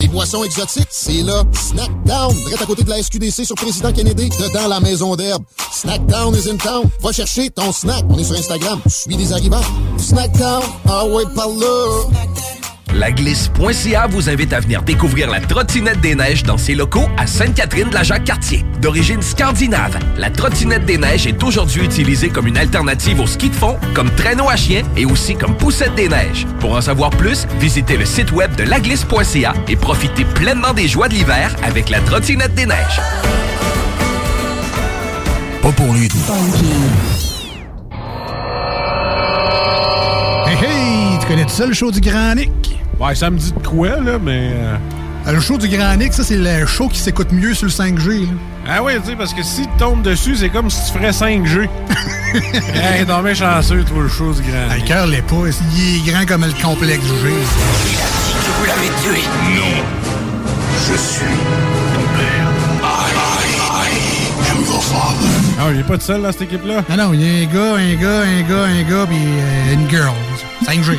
Les boissons exotiques, c'est là. Snackdown, direct à côté de la SQDC sur Président Kennedy, dedans la maison d'herbe. Snackdown is in town. Va chercher ton snack. On est sur Instagram. Suis des arrivants. Snackdown, ah ouais, par. Laglisse.ca vous invite à venir découvrir la trottinette des neiges dans ses locaux à Sainte-Catherine de la Jacques-Cartier. D'origine scandinave, la trottinette des neiges est aujourd'hui utilisée comme une alternative au ski de fond, comme traîneau à chien et aussi comme poussette des neiges. Pour en savoir plus, visitez le site web de laglisse.ca et profitez pleinement des joies de l'hiver avec la trottinette des neiges. Pas pour lui. Hey, hey! Tu connais tout ça, le show du Grand Nick? Ouais, ça me dit de quoi, là, mais. euh, Ah, Le show du Grand Nick, ça, c'est le show qui s'écoute mieux sur le 5G. là. Ah oui, tu sais, parce que si tu tombes dessus, c'est comme si tu ferais 5G. hey, t'en mets chanceux, toi, le chose grand. Ah, le cœur l'est pas. Il est grand comme le complexe G. Vous l'avez tué Non. Je suis ton père. I, I am your father. Ah, il est pas tout seul, là, cette équipe-là? Non, non, il y a un gars, un gars, un gars, un gars, puis euh, une girl. 5G.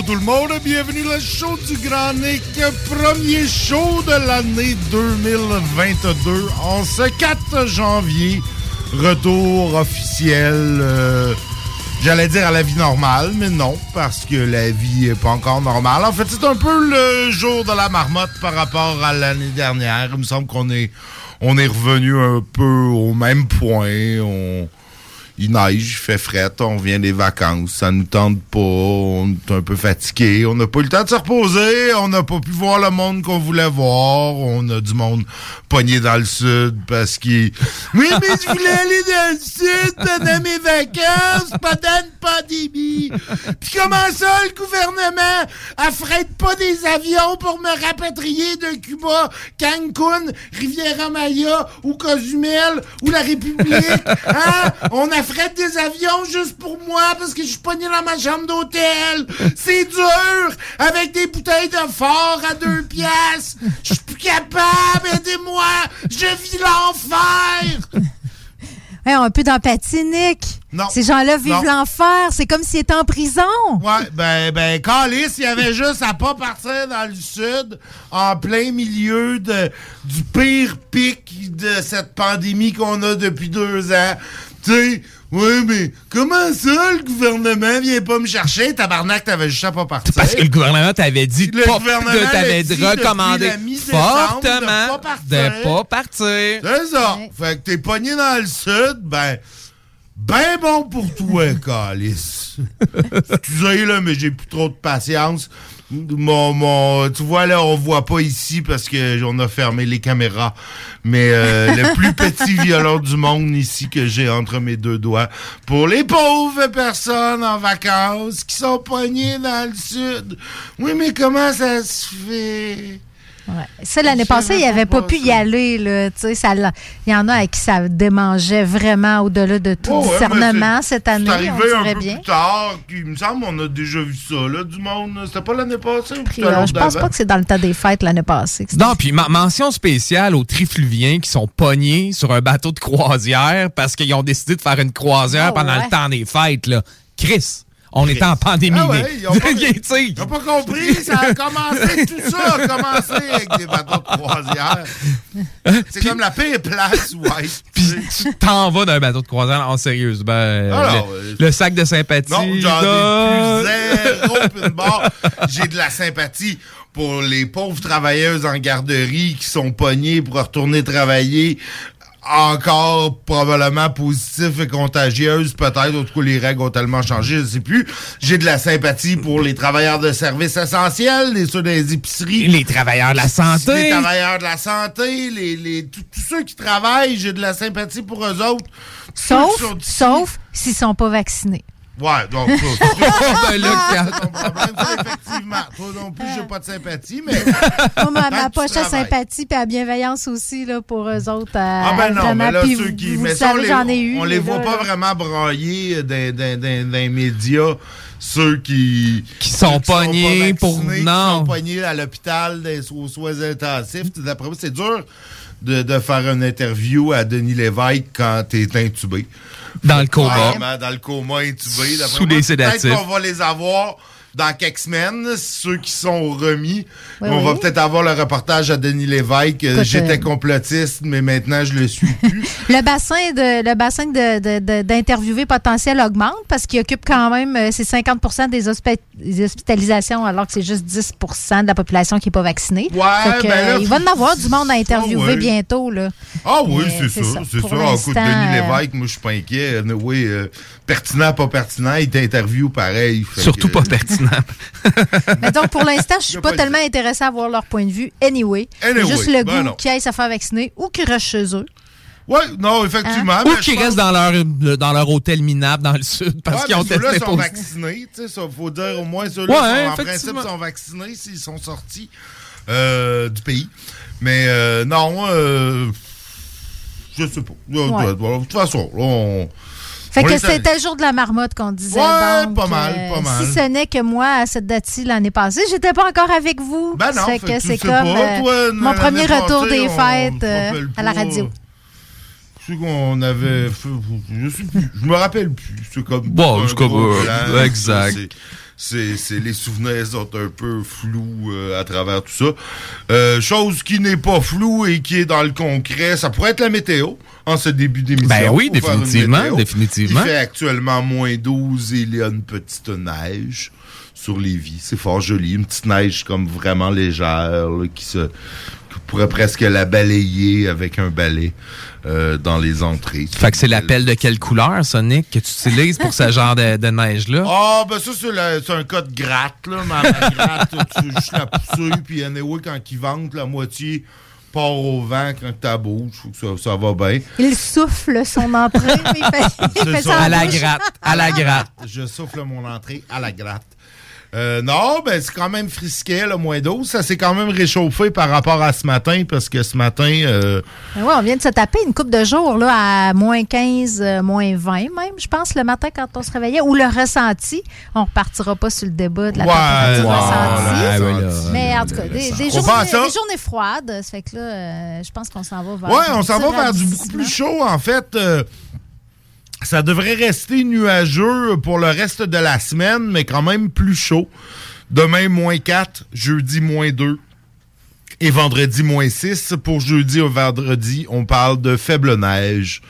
Bonjour tout le monde, bienvenue le show du Grand Nick, premier show de l'année 2022, en ce 4 janvier, retour officiel, euh, j'allais dire à la vie normale, mais non, parce que la vie est pas encore normale. En fait, c'est un peu le jour de la marmotte par rapport à l'année dernière. Il me semble qu'on est, on est revenu un peu au même point, il neige, il fait fret, on vient des vacances, ça nous tente pas, on est un peu fatigué, on n'a pas eu le temps de se reposer, on n'a pas pu voir le monde qu'on voulait voir, on a du monde pogné dans le sud parce qu'il... Oui, mais je voulais aller dans le sud pendant mes vacances, pendant une pandémie. Puis comment ça, le gouvernement affrète pas des avions pour me rapatrier de Cuba, Cancun, Riviera-Maya ou Cozumel ou la République? Hein? On affrète des avions juste pour moi parce que je suis pogné dans ma chambre d'hôtel. C'est dur! Avec des bouteilles de fort à deux pièces. Je suis plus capable, aidez-moi! Je vis l'enfer! Hey, un peu d'empathie, Nick. Non. Ces gens-là vivent l'enfer. C'est comme s'ils étaient en prison. Ouais, ben, ben, Calis, il y avait juste à pas partir dans le sud, en plein milieu de, du pire pic de cette pandémie qu'on a depuis deux ans. Tu sais, ouais, mais comment ça, le gouvernement vient pas me chercher? Tabarnak, t'avais juste à pas partir. Parce que le gouvernement t'avait dit Le pas, gouvernement de- t'avait recommandé fortement de pas partir. de pas partir. C'est ça. Fait que t'es pogné dans le sud, ben, ben bon pour toi, Calis. Excusez, là, mais j'ai plus trop de patience. Mon, mon, tu vois, là, on voit pas ici parce que on a fermé les caméras. Mais euh, le plus petit violon du monde ici que j'ai entre mes deux doigts. Pour les pauvres personnes en vacances qui sont poignées dans le sud. Oui, mais comment ça se fait? Ouais. Ça, l'année passée, il n'avait pas pu y aller. Là, tu sais, ça l'a- il y en a à qui ça démangeait vraiment au-delà de tout Oh, ouais, discernement cette année. C'est on arrivé un dirait peu bien. plus tard. Il me semble qu'on a déjà vu ça, là, du monde. C'était pas l'année passée ou Puis, je pense pas que c'est dans le tas des fêtes l'année passée. Non, puis ma- mention spéciale aux trifluviens qui sont pognés sur un bateau de croisière parce qu'ils ont décidé de faire une croisière Ah pendant ouais. le temps des fêtes. Là. Chris, on était en pandémie. Ah ouais, ils ont pas- Ils pas compris, ça a commencé, tout ça a commencé avec des bateaux de croisière. C'est comme la pire place, ouais. Puis tu t'en vas d'un bateau de croisière en sérieux. Ben, Alors, le, euh, le sac de sympathie. Non, j'en ai plus zéro barre. J'ai de la sympathie pour les pauvres travailleuses en garderie qui sont pognées pour retourner travailler encore probablement positives et contagieuses, peut-être. En tout cas, les règles ont tellement changé, je sais plus. J'ai de la sympathie pour les travailleurs de services essentiels, les ceux des épiceries. Les travailleurs de la santé. Les travailleurs de la santé, les, les, tous ceux qui travaillent, j'ai de la sympathie pour eux autres. Sauf, sauf s'ils sont pas vaccinés. Ouais, donc ça, Ben là, c'est Kat. ton problème, ça, effectivement. Toi non plus, j'ai pas de sympathie, mais. Moi, ma, ma poche à sympathie et à bienveillance aussi là, pour eux autres. euh, Ah ben non, vraiment. mais là, Puis ceux vous- qui. vous mais ça, on savez, les, j'en ai eu. on les là, voit pas là. vraiment brailler dans, dans, dans, dans les médias. Ceux qui. Qui sont pognés pas pour- vaccinés, Qui non. sont pognés à l'hôpital des- aux soins intensifs. D'après moi, c'est dur de, de faire une interview à Denis Lévesque quand t'es intubé. Dans le coma. Dans le coma intubé. Sous les sédatifs. Peut-être qu'on va les avoir dans quelques semaines, ceux qui sont remis. Oui, on va peut-être avoir le reportage à Denis Lévesque. J'étais euh, complotiste, mais maintenant je le suis plus. Le bassin de le bassin de, de- de- d'interviewés potentiels augmente parce qu'il occupe quand même euh, c'est 50 des, hospi- des hospitalisations alors que c'est juste 10% de la population qui n'est pas vaccinée. Ouais, que, ben là, euh, il va en avoir du monde à interviewer bientôt là. Ah oui, c'est ça, ça. c'est ça. Pour Ah, écoute, Denis Lévesque, moi je suis pas inquiet. Oui, euh, pertinent, pas pertinent, il t'interview pareil. Surtout que- pas pertinent. Mais donc pour l'instant, je suis pas pas tellement intéressée à voir leur point de vue anyway. Anyway, Juste le ben goût non. qu'ils aillent se faire vacciner ou qu'ils restent chez eux. Ouais, non, effectivement. Ou mais je qui restent dans leur, dans leur hôtel minable dans le sud parce Ouais, qu'ils ont mais ceux-là testé sont vaccinés. Tu sais, ça, faut dire au moins ceux-là Ouais, sont, en principe sont vaccinés s'ils sont sortis euh, du pays. Mais euh, non, euh, je sais pas. De, Ouais. de- de toute façon, là, on. Fait on que c'était le jour de la marmotte qu'on disait. Ouais, donc, pas mal, euh, pas mal. Si ce n'est que moi, à cette date-ci, l'année passée, j'étais pas encore avec vous. Ben non, fait fait que c'est comme pas, euh, mon premier retour passée, des fêtes euh, à la radio. Je qu'on avait. fait- Je sais plus. Je me rappelle plus. C'est comme. Bon, c'est comme, exact. C'est- les souvenirs sont un peu flous euh, à travers tout ça. Euh, chose qui n'est pas floue et qui est dans le concret, ça pourrait être la météo en ce début d'émission. Ben oui, définitivement, définitivement. Il fait actuellement moins 12 et il y a une petite neige sur les vies. C'est fort joli. Une petite neige comme vraiment légère là, qui se pourrait presque la balayer avec un balai euh, dans les entrées. Fait que c'est l'appel de quelle couleur, Sonic, que tu utilises pour ce genre de, de neige-là? Ah, ben ça, c'est, un cas de gratte, là. Ma, ma gratte, tu veux juste la pousser, puis anyway, quand il vente, la moitié part au vent quand t'as bouge. Faut que ça, ça va bien. Il souffle son entrée, mais il fait, il ça. À la bouche. gratte, à la gratte. Je souffle mon entrée à la gratte. Euh, non, ben c'est quand même frisquet, le moins d'eau. Ça s'est quand même réchauffé par rapport à ce matin, parce que ce matin, euh, Ben ouais, on vient de se taper une coupe de jours là, à moins 15, euh, moins 20 même, je pense, le matin quand on se réveillait. Ou le ressenti. On repartira pas sur le débat de la Ouais, température ouais, ressentie. Ouais, ouais, là, Mais en tout cas, des, des journées, des froides. Ça fait que là, euh, je pense qu'on s'en va vers. Ouais, on s'en va vers du beaucoup plus chaud. En fait, euh, ça devrait rester nuageux pour le reste de la semaine, mais quand même plus chaud. Demain, moins 4, jeudi, moins 2. Et vendredi, moins 6. Pour jeudi au vendredi, on parle de faible neige.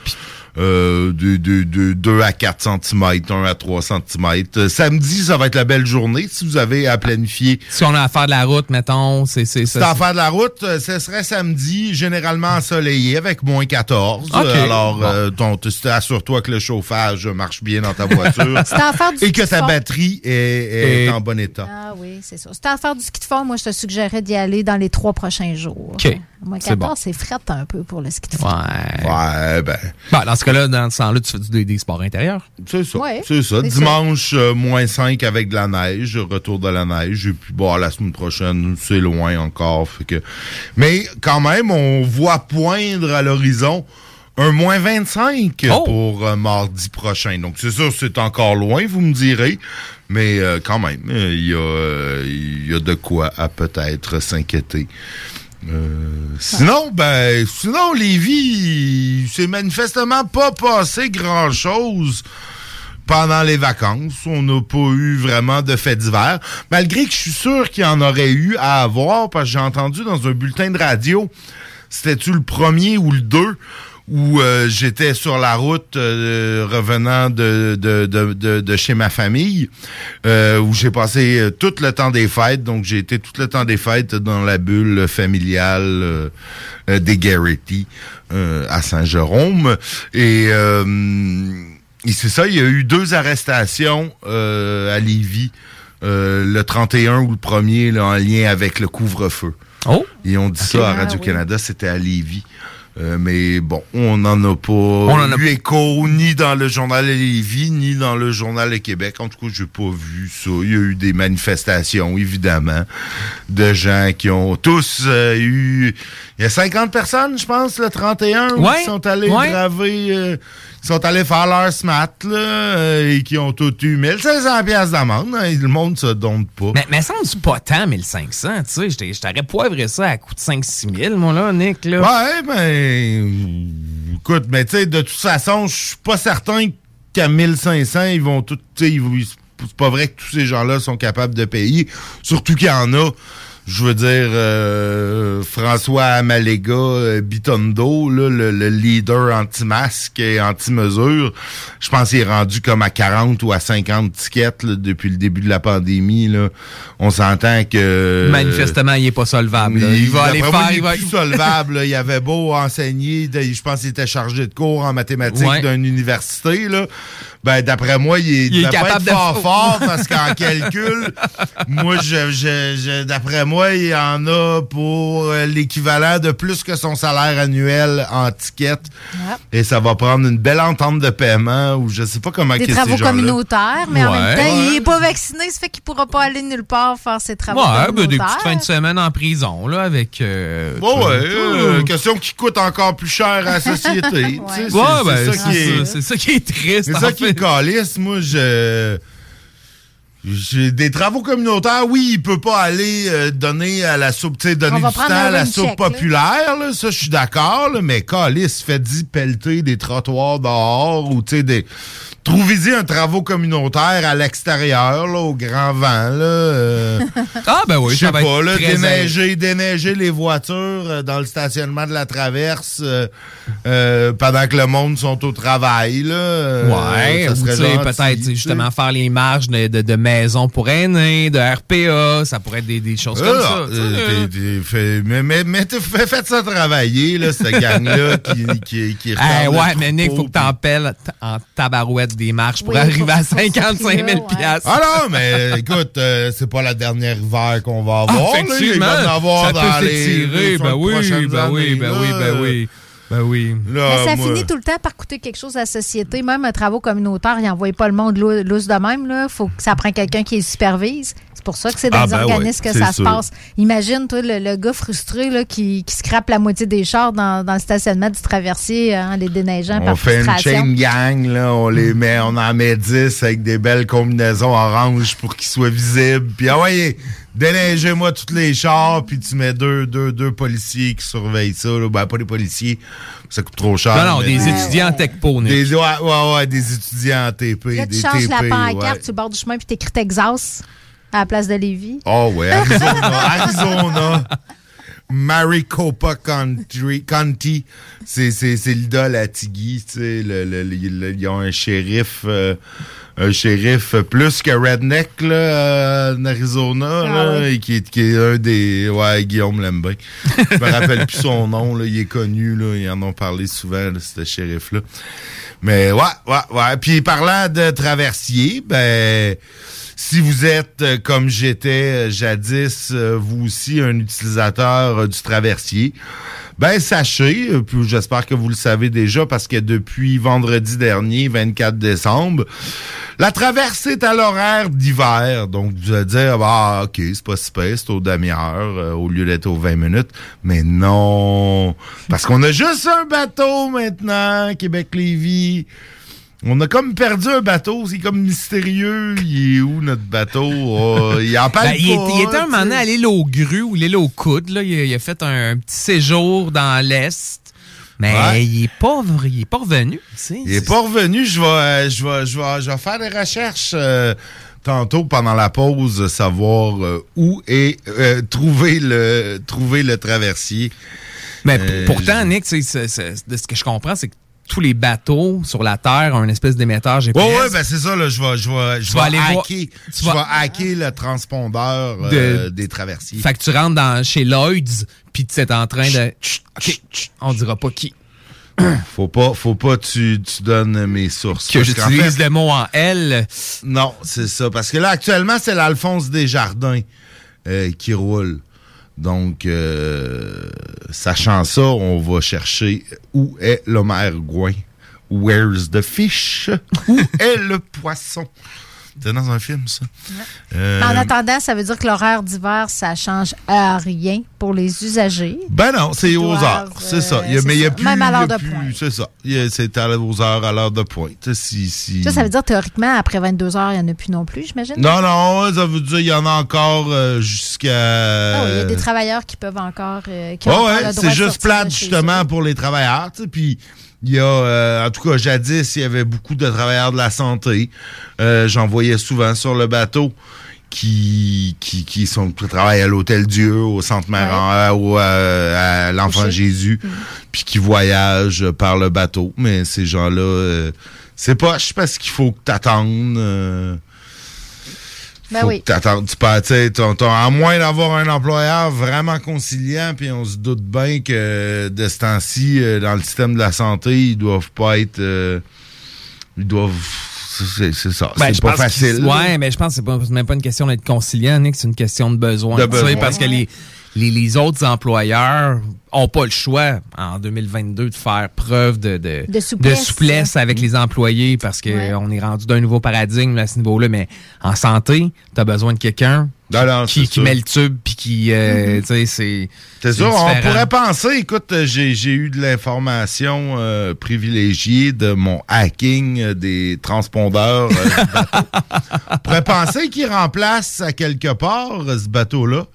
Euh, de, de, de 2 à 4 cm, 1 à 3 cm. samedi, ça va être la belle journée si vous avez à planifier. Si on a à faire de la route, mettons, c'est c'est Si ça. t'as à faire de la route, euh, ce serait samedi, généralement ensoleillé avec moins 14. Ok. Euh, Alors, Bon. euh, ton- t- assure-toi que le chauffage marche bien dans ta voiture. Si t'as à faire du Et que ta fond. batterie est, est Et- en bon état. Ah oui, c'est ça. Si t'as à faire du ski de fond, moi, je te suggérerais d'y aller dans les trois prochains jours. OK. Moins C'est 14, bon. c'est frette un peu pour le ski de fond. Ouais. Ouais, ben, Bon, dans ce cas-là, dans ce sens-là, tu fais du- des, des sports intérieurs. c'est ça. Ouais, c'est ça. Dimanche, euh, moins 5 avec de la neige, retour de la neige. Et puis, bon, la semaine prochaine, c'est loin encore. Fait que... Mais quand même, on voit poindre à l'horizon un moins 25 Oh! pour euh, mardi prochain. Donc, c'est sûr, c'est encore loin, vous me direz. Mais euh, quand même, euh, il y, a, euh, il y a de quoi à peut-être s'inquiéter. Euh, sinon, ben, sinon, Lévis, il s'est manifestement pas passé grand-chose pendant les vacances. On n'a pas eu vraiment de faits divers, malgré que je suis sûr qu'il y en aurait eu à avoir, parce que j'ai entendu dans un bulletin de radio, c'était-tu le premier ou le deux, où euh, j'étais sur la route euh, revenant de, de, de, de, de chez ma famille, euh, où j'ai passé euh, tout le temps des fêtes. Donc, j'ai été tout le temps des fêtes dans la bulle familiale euh, euh, des Garrity euh, à Saint-Jérôme. Et... euh, et c'est ça, il y a eu deux arrestations euh, à Lévis, euh, le 31 ou le 1er, là, en lien avec le couvre-feu. Oh! Et on dit ça à Ah, Radio-Canada, c'était à Lévis. Euh, mais bon, on n'en a pas en a eu écho ni dans le journal de Lévis, ni dans le journal de Québec. En tout cas, j'ai pas vu ça. Il y a eu des manifestations, évidemment, de gens qui ont tous euh, eu... Il y a 50 personnes, je pense, le 31, où Ouais, qui sont allés ouais. braver... euh, qui sont allés faire leur SMAT, là, euh, et qui ont tout eu 1500 piastres d'amende. hein, et le monde se donne pas. Mais, mais ça me semble pas tant, 1500, tu sais. Je t'aurais poivré ça à coût de 5-6 000, moi, là, Nick, là. Ouais, ben. Écoute, mais tu sais, de toute façon, je suis pas certain qu'à 1500, ils vont tout. Tu sais, c'est pas vrai que tous ces gens-là sont capables de payer. Surtout qu'il y en a. Je veux dire, euh, François Amalega euh, Bitondo, là, le, le leader anti-masque et anti-mesure, je pense qu'il est rendu comme à 40 ou à 50 tickets là, depuis le début de la pandémie. Là. On s'entend que... Manifestement, il est pas solvable. Il, va aller moi, faire. il Il va... est plus solvable. Il avait beau enseigner, de- je pense qu'il était chargé de cours en mathématiques Ouais. d'une université. Là. Ben, d'après moi, il est, Il est capable être de- fort fort parce qu'en calcul, moi, je, je, je- d'après moi, il en a pour euh, l'équivalent de plus que son salaire annuel en ticket. Et ça va prendre une belle entente de paiement ou je sais pas comment Des que travaux ces communautaires, mais en même temps, il est pas vacciné, ça fait qu'il pourra pas aller nulle part faire ses travaux Ouais, ben, des petites fins de semaine en prison, là, avec. euh, Bon, ouais, euh, question qui coûte encore plus cher à la société. c'est- Ouais, c'est ben, ça qui est. c'est c'est ça qui est triste. C'est en ça qui caliste. Moi, je. Des travaux communautaires, oui, il peut pas aller euh, donner à la soupe, tu sais, donner du temps à la soupe check, populaire, là, ça, je suis d'accord, mais Calis fait 10 pelleter des trottoirs dehors ou, tu sais, des... Trouvez-y un travaux communautaire à l'extérieur, là, au grand vent, là. euh, Ah, ben oui, je sais ça va pas, être là, très déneiger, déneiger les voitures euh, dans le stationnement de la traverse euh, euh, pendant que le monde sont au travail, là. euh, Ouais, ça ou serait peut-être justement faire les marges de, de, de maisons pour aînés, de RPA, ça pourrait être des, des choses comme Ah, ça. euh, là. t'es- t'es fait- mais mais, mais t'es fait, faites ça travailler, là, cette gang-là qui, qui, qui Eh retarde ouais, mais Nick, troupeau, faut que t'en pelles en tabarouette des marches pour Oui, arriver à pour ce 55 000 prix-là, ouais. piastres. Ah non, mais écoute, euh, c'est pas la dernière hiver qu'on va avoir. Ah, là. Il va effectivement, en avoir ça dans peut les s'étirer. Ben 5 oui, prochaines ben oui, années, ben là. oui, ben oui. Ben oui. Là, Mais ça moi- finit tout le temps par coûter quelque chose à la société. Même un travaux communautaire, il n'envoie pas le monde lou- lousse de même. Là. faut que ça prenne quelqu'un qui les supervise. C'est pour ça que c'est dans Ah, les ben organismes ouais, que ça se passe. Imagine, toi, le, le gars frustré là, qui, qui scrape la moitié des chars dans, dans le stationnement du traversier en les déneigeant On par fait une chain gang, là, on les met, on en met 10 avec des belles combinaisons oranges pour qu'ils soient visibles. Puis ah ouais, déneigez-moi tous les chars, puis tu mets deux, deux, deux policiers qui surveillent ça. Là. Ben, pas des policiers, ça coûte trop cher. Non, non, des Ouais, étudiants en techpo, Nick. Des, ouais, ouais, ouais, des étudiants en TP. Là, tu des changes la pancarte ouais. sur le bord du chemin puis t'écris Texas à la place de Lévis. Oh ouais, Arizona, Arizona. Maricopa Country, County. C'est, c'est, c'est l'idole à Tiggy, tu sais. Le, le- le- le- ils ont un shérif, euh, un shérif plus que Redneck, là, en Arizona, Ah là, ouais. et qui, est, qui est un des... Ouais, Guillaume l'aime bien. Je me rappelle plus son nom, là. Il est connu, là. Ils en ont parlé souvent, ce shérif-là. Mais ouais, ouais, ouais. Puis parlant de traversier, ben... Si vous êtes, euh, comme j'étais euh, jadis, euh, vous aussi un utilisateur du traversier, ben sachez, puis j'espère que vous le savez déjà, parce que depuis vendredi dernier, 24 décembre, la traversée est à l'horaire d'hiver. Donc, vous allez dire, ah, OK, c'est pas si pire, c'est aux demi-heures au lieu d'être aux 20 minutes. Mais non! Parce qu'on a juste un bateau maintenant, Québec-Lévis. On a comme perdu un bateau, c'est comme mystérieux. Il est où notre bateau? Oh, il en parle Ben, il, est- pas, il était un moment donné à l'île aux grues ou l'île aux coudes. Là. Il, a, il a fait un, petit séjour dans l'Est. Mais Ouais. il, est pas, il est pas revenu. sais. Il est pas revenu. Je vais, je vais, je vais, je vais faire des recherches euh, tantôt pendant la pause, savoir euh, où est euh, trouver le trouver le traversier. Mais pourtant, Nick, de ce que je comprends, c'est que tous les bateaux sur la Terre ont une espèce d'émetteur GPS. Ouais, ben c'est ça, là. Je vais, je vais, je Tu vais vas aller voir- hacker, tu vas- hacker le transpondeur euh, De- des traversiers. Fait que tu rentres dans, chez Lloyds, puis tu es en train de... OK, on dira pas qui. Faut pas, faut pas tu, tu donnes mes sources. Que j'utilise fait- le mot en L. Non, c'est ça. Parce que là, actuellement, c'est l'Alphonse Desjardins euh, qui roule. Donc, euh, sachant ça, on va chercher où est l'Homère Gouin. Where's the fish? Où est le poisson? C'était dans un film, ça. Euh, En attendant, ça veut dire que l'horaire d'hiver, ça change à rien pour les usagers. Ben non, c'est aux heures. C'est ça. Il y a- euh, mais il y a plus. Même à l'heure de pointe. C'est ça. C'est à- aux heures, à l'heure de pointe. Si, si... Ça, ça veut dire théoriquement, après 22 heures, il n'y en a plus non plus, j'imagine? Non, non, ça veut dire qu'il y en a encore euh, jusqu'à. Ah oui, il y a des travailleurs qui peuvent encore. euh, qui ont Ouais, c'est juste plate justement pour les travailleurs. Puis il y a, euh, en tout cas, jadis, il y avait beaucoup de travailleurs de la santé. Euh, J'en voyais souvent sur le bateau qui qui, qui sont qui travaillent à l'Hôtel Dieu, au Centre Marin, ou euh, à l'Enfant. Jésus, puis qui voyagent par le bateau. Mais ces gens-là, euh, c'est pas, je sais pas ce qu'il faut que t'attendes. Ben faut oui. Tu peux, tu sais, t'as- t'as- à moins d'avoir un employeur vraiment conciliant, puis on se doute bien que de ce temps-ci, euh, dans le système de la santé, ils doivent pas être. euh, ils doivent. C'est c'est ça. Ben, c'est pas facile. Ouais, mais je pense que c'est même pas une question d'être conciliant, Nick, c'est une question de besoin. De besoin. Parce que les, les, les autres employeurs ont pas le choix en 2022 de faire preuve de, de, De souplesse. souplesse avec les employés parce qu'on Ouais. est rendu d'un nouveau paradigme à ce niveau-là. Mais en santé, tu as besoin de quelqu'un Non, non, qui, met le tube puis qui, euh, tu sais, c'est. C'est sûr, on pourrait penser, écoute, euh, j'ai j'ai eu de l'information euh, privilégiée de mon hacking des transpondeurs. euh, du bateau. on pourrait penser qu'il remplace à quelque part ce bateau-là.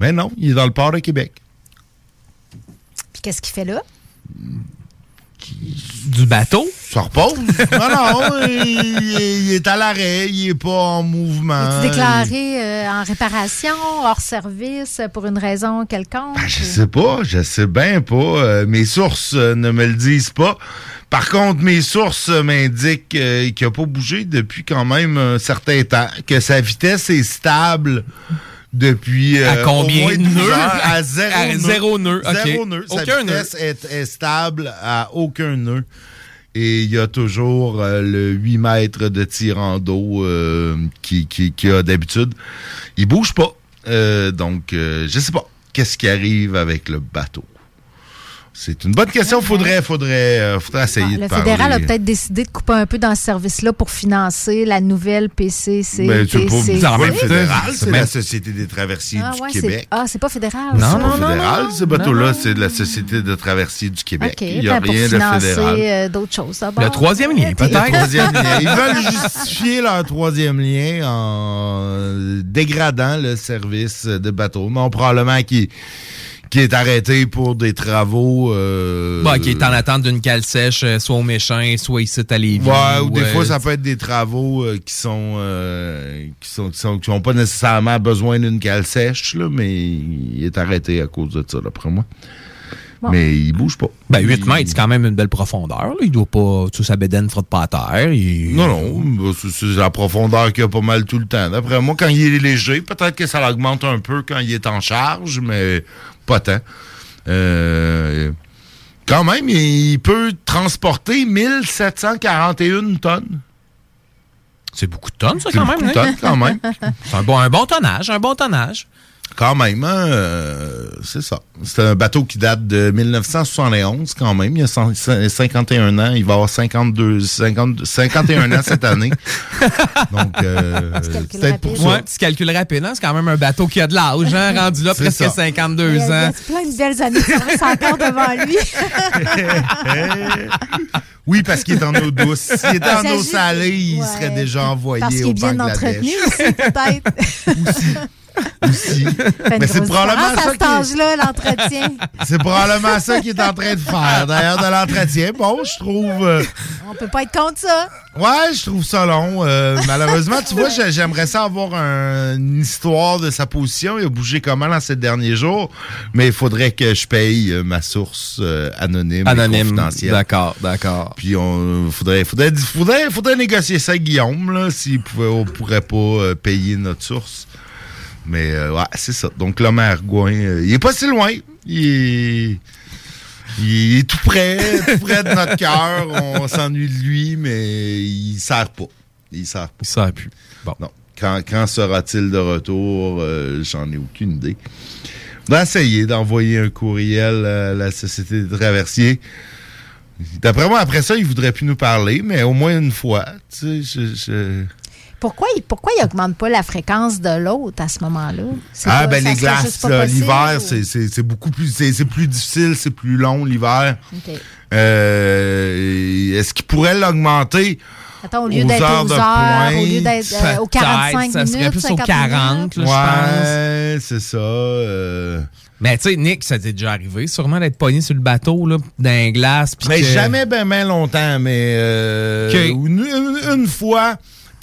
Mais non, il est dans le port de Québec. Puis qu'est-ce qu'il fait là? Du bateau? Ça repose. non, non, il, il est à l'arrêt, il est pas en mouvement. Es-tu déclaré euh, en réparation, hors service, pour une raison quelconque? Ben, je sais pas, je sais bien pas. Euh, mes sources euh, ne me le disent pas. Par contre, mes sources m'indiquent euh, qu'il n'a pas bougé depuis quand même un certain temps, que sa vitesse est stable depuis À euh, combien au moins de 12 nœuds? heures, à zéro À nœud. zéro nœud, ok. Zéro nœud. Sa Aucun nœud. vitesse est, est stable à aucun nœud. Et il y a toujours euh, le 8 mètres de tirant d'eau euh, qui, qui, qui a d'habitude. Il bouge pas. Euh, donc, je sais pas. Qu'est-ce qui arrive avec le bateau? C'est une bonne question. Faudrait, faudrait, euh, faudrait essayer de Le parler. fédéral a peut-être décidé de couper un peu dans ce service-là pour financer la nouvelle PCC. Ben, c'est pas, c'est pas le fédéral, c'est la Société des traversiers Ah, du ouais, Québec. ah, c'est pas fédéral. C'est ça. pas fédéral, ce bateau-là, non. c'est de la Société de traversiers du Québec. OK, Il n'y a ben, pour rien de financer fédéral. euh, d'autres choses. d'abord. Le troisième lien, peut-être. Le troisième lien. Ils veulent justifier leur troisième lien en dégradant le service de bateau. Non, probablement qu'ils qui est arrêté pour des travaux. euh, Bon, qui est en attente d'une cale sèche, euh, soit au méchant, soit ici à Lévis. Ouais, ou des euh, fois, ça peut être des travaux euh, qui sont euh, qui sont qui sont qui ont pas nécessairement besoin d'une cale sèche, là, mais il est arrêté à cause de ça, d'après moi. Mais il bouge pas. Ben, 8 mètres, c'est quand même une belle profondeur. là. Il doit pas. Tu sais, sa bédaine frotte pas à terre. il- Non, non, bah, c'est- c'est la profondeur qu'il y a pas mal tout le temps. D'après moi, quand il est léger, peut-être que ça l'augmente un peu quand il est en charge, mais pas tant. Euh, quand même, il peut transporter 1741 tonnes. C'est beaucoup de tonnes, ça, C'est quand beaucoup même. de hein? tonnes, quand même. C'est un bon, un bon tonnage, un bon tonnage. Quand même, hein, euh, c'est ça. C'est un bateau qui date de 1971, quand même. Il a cent- 51 ans. Il va avoir 52, 50 51 ans cette année. Donc, euh, c'est peut-être pour ça. Ouais, petit calcul rapide, hein? C'est quand même un bateau qui a de l'âge, hein? Rendu là, presque ça. 52 Il y a- il y ans. a plein de belles années de encore devant lui. Oui, parce qu'il est en eau douce. S'il était en Il eau salée, il Ouais. serait déjà envoyé Parce qu'il au est bien Bangladesh. entretenu aussi, peut-être. Aussi. Mais c'est probablement à ça cet l'entretien. C'est probablement ça qu'il est en train de faire. D'ailleurs, de l'entretien. Bon, je trouve... euh, On peut pas être contre ça. Ouais, je trouve ça long. Euh, malheureusement, tu vois, j'ai- j'aimerais ça avoir un- une histoire de sa position. Il a bougé comment dans ces derniers jours, mais il faudrait que je paye euh, ma source euh, anonyme, et Anonyme. confidentielle. D'accord, d'accord. Puis on faudrait, faudrait, faudrait, faudrait négocier ça avec Guillaume, là, s'il pouvait, on pourrait pas euh, payer notre source. Mais euh, ouais, c'est ça. Donc l'homme à euh, il est pas si loin. Il est, il est tout près, tout près de notre cœur. On s'ennuie de lui, mais il sert pas. Il sert pas. Il sert plus. Bon. Non. Quand, quand sera-t-il de retour? Euh, J'en ai aucune idée. On va essayer d'envoyer un courriel à la Société des traversiers. D'après moi, après ça, il voudrait plus nous parler, mais au moins une fois. Tu sais, je- je... Pourquoi, il- pourquoi il augmente pas la fréquence de l'autre à ce moment-là? Ah, pas- ben les serait glaces, l'hiver, ou- c'est- c'est c'est beaucoup plus, c'est c'est plus difficile, c'est plus long l'hiver. Euh, Est-ce qu'il pourrait l'augmenter? Attends, au lieu aux d'être heures aux de heures, au pointe? lieu d'être euh, aux 45 ça serait minutes, plus aux 50 40, minutes? là, Ouais, c'est ça. euh. Mais tu sais, Nick, ça t'est déjà arrivé, sûrement d'être pogné sur le bateau, là, d'un glace. puis Mais que- jamais ben, ben longtemps, mais euh, Ok. une, une- une fois.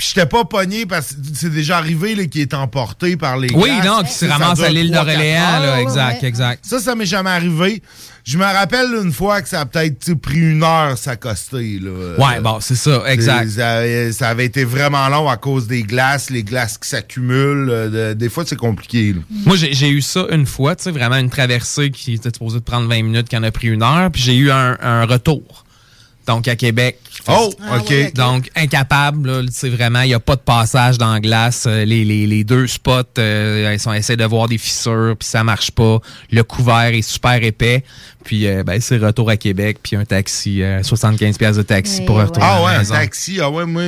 Puis j'étais pas pogné parce que c'est déjà arrivé là, qu'il est emporté par les Oui, glaces. non, qui se ramasse à l'île d'Orléans, là, exact, ouais. exact. Ça, ça m'est jamais arrivé. Je me rappelle une fois que ça a peut-être pris une heure s'accoster. là. Ouais, bon, c'est ça, exact. C'est- Ça, ça avait été vraiment long à cause des glaces, les glaces qui s'accumulent. euh, de- des fois, c'est compliqué. là. Moi, j'ai j'ai eu ça une fois, tu sais, vraiment une traversée qui était supposée de prendre 20 minutes, qui en a pris une heure, puis j'ai eu un, un retour. Donc, à Québec. Oh, Ah, OK. ouais. Donc, incapable, sais, vraiment, il n'y a pas de passage dans la glace. Euh, Les, les, les deux spots, euh, ils essaient de voir des fissures, puis ça marche pas. Le couvert est super épais. Puis, euh, ben, c'est retour à Québec, puis un taxi, euh, 75 pièces de taxi pour retourner Ah à ouais, la un taxi. Ah ouais, moi,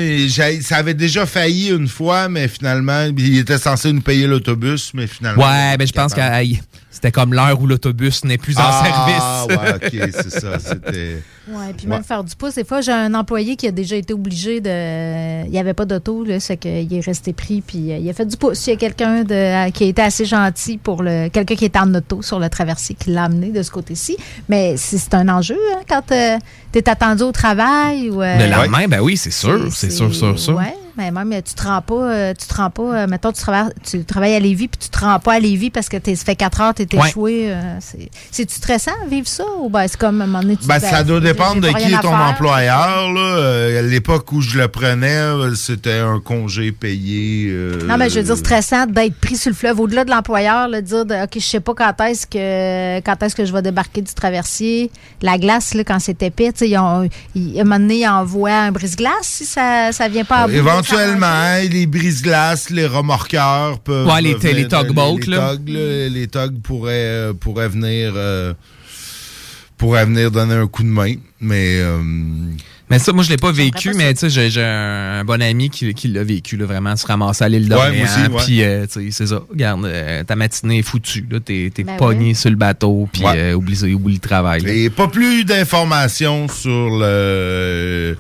ça avait déjà failli une fois, mais finalement, il était censé nous payer l'autobus, mais finalement. Ouais, ben je pense aïe, c'était comme l'heure où l'autobus n'est plus en Ah, service. ouais, ok, c'est ça. C'était. Ouais, puis Ouais. même faire du pouce. Des fois, j'ai un employé qui a déjà été obligé de. Il n'y avait pas d'auto, là, c'est qu'il est resté pris, puis euh, il a fait du pouce. Il y a quelqu'un de... qui a été assez gentil pour le. Quelqu'un qui était en auto sur le traversier qui l'a amené de ce côté-ci. Mais c'est un enjeu, hein, quand tu es attendu au travail ou. euh, Le lendemain, ben oui, c'est sûr, c'est sûr, sûr, sûr. Ouais, mais même tu te rends pas, euh, tu te rends pas, euh, mettons tu travailles, tu travailles à Lévis puis tu te rends pas à Lévis parce que t'es- ça fait 4 heures, t'es Ouais. échoué. euh, c'est- C'est-tu stressant vivre ça ou ben c'est comme à un moment donné tu Ben, ça doit dépendre de qui est ton faire. employeur. Là. À l'époque où je le prenais, c'était un congé payé. euh, Non, mais je veux dire, stressant d'être pris sur le fleuve au-delà de l'employeur, là, de dire, de, OK, je sais pas quand est-ce que quand est-ce que je vais débarquer du traversier. La glace, là, quand c'est épais, tu sais, ils ont- ils- à un moment donné, ils envoient un brise-glace si ça, ça vient pas à bout Éventuellement, les brise-glaces, les remorqueurs peuvent. Ouais, les- venir- les tugboats, les, là. tugs, là, les tugs pourraient, euh, pourraient venir. euh, pourraient venir donner un coup de main. Mais. euh, Mais ça, moi, je l'ai pas vécu, mais tu sais, j'ai- un, bon ami qui, qui l'a vécu, là, vraiment, se ramasser à l'île d'Orléans. Puis, euh, tu sais, c'est ça. Regarde, euh, ta matinée est foutue, là. T'es t'es Ben pogné sur le bateau, puis Ouais. euh, oublie, oublie le travail. là. Et pas plus d'informations sur le,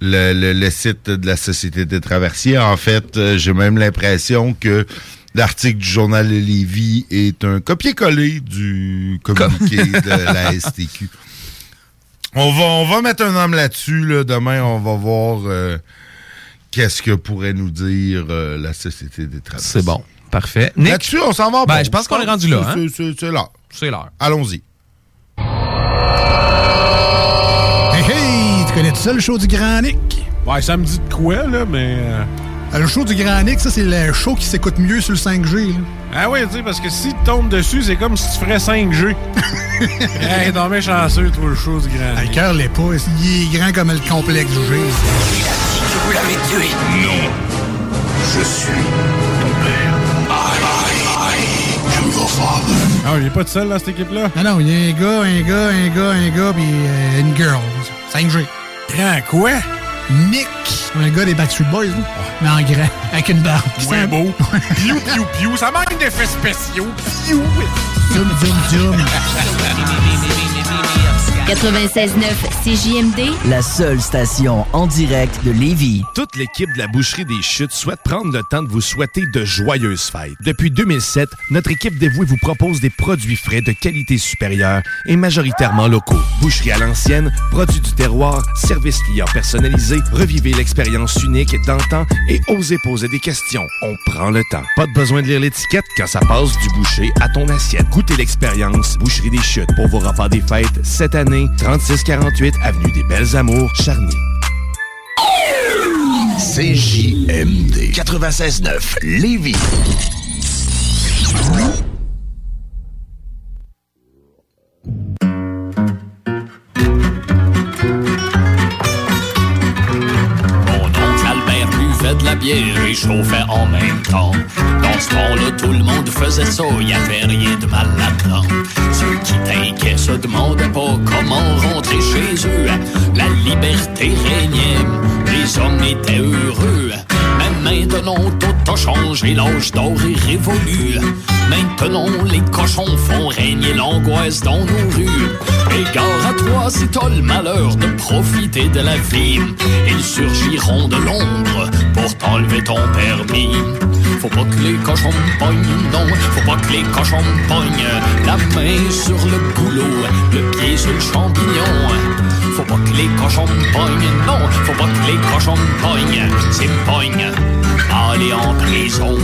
le, le- le site de la Société des traversiers. En fait, euh, j'ai même l'impression que L'article du journal Lévis est un copier-coller du communiqué de la STQ. On va, on va mettre un homme là-dessus. Là. Demain, on va voir euh, qu'est-ce que pourrait nous dire euh, la Société des travailleurs. C'est bon. Parfait. Là-dessus, on s'en va. Ben, bon. je pense qu'on est rendu là, hein? C'est l'heure. C'est l'heure. Allons-y. Hey, hey, tu connais tout ça, le show du Grand Nick? Ouais, ça me dit de quoi, là, mais. euh, Le show du Grand Nick, ça, c'est le show qui s'écoute mieux sur le 5G. là. Ah oui, tu sais, parce que si tu tombes dessus, c'est comme si tu ferais 5G. hey, t'es bien chanceux, toi, le show du grand. Ah, Le cœur l'est pas. Il est grand comme le complexe du G. Que vous l'avez tué Non. Je suis ton père. I, I, I am your father. Ah, il est pas tout seul dans cette équipe-là? Non, non, il y a un gars, un gars, un gars, un gars, puis euh, une girl. 5G. Grand quoi? Nick. Un gars des Backstreet Boys, là. mais en grand, avec une barbe. Ouais, beau. Piou, piou, piou. Ça manque d'effets spéciaux. Piou. Zoom, zoom, zoom. 96.9 CJMD, La seule station en direct de Lévis. Toute l'équipe de la Boucherie des Chutes souhaite prendre le temps de vous souhaiter de joyeuses fêtes. Depuis 2007, notre équipe dévouée vous propose des produits frais de qualité supérieure et majoritairement locaux. Boucherie à l'ancienne, produits du terroir, service client personnalisé, revivez l'expérience unique d'antan et osez poser des questions. On prend le temps. Pas de besoin de lire l'étiquette quand ça passe du boucher à ton assiette. Goûtez l'expérience Boucherie des Chutes pour vos repas des fêtes cette année, 3648 Avenue des Belles Amours, Charny. CJMD 96.9 Lévis. Et chauffait en même temps. Dans ce temps-là, tout le monde faisait ça, y avait rien de mal là-dedans. Ceux qui t'inquiètent se demandaient pas comment rentrer chez eux. La liberté régnait, les hommes étaient heureux. Mais maintenant, tout a changé, l'âge d'or est révolu. Maintenant, les cochons font régner l'angoisse dans nos rues. Et gare à toi si t'as le malheur de profiter de la vie. Ils surgiront de l'ombre pour t'enlever ton permis. Faut pas que les cochons pognent, non, faut pas que les cochons pognent. La main sur le goulot, le pied sur le champignon. Faut pas que les cochons pognent, non, faut pas que les cochons pognent. C'est me pognent, aller en prison.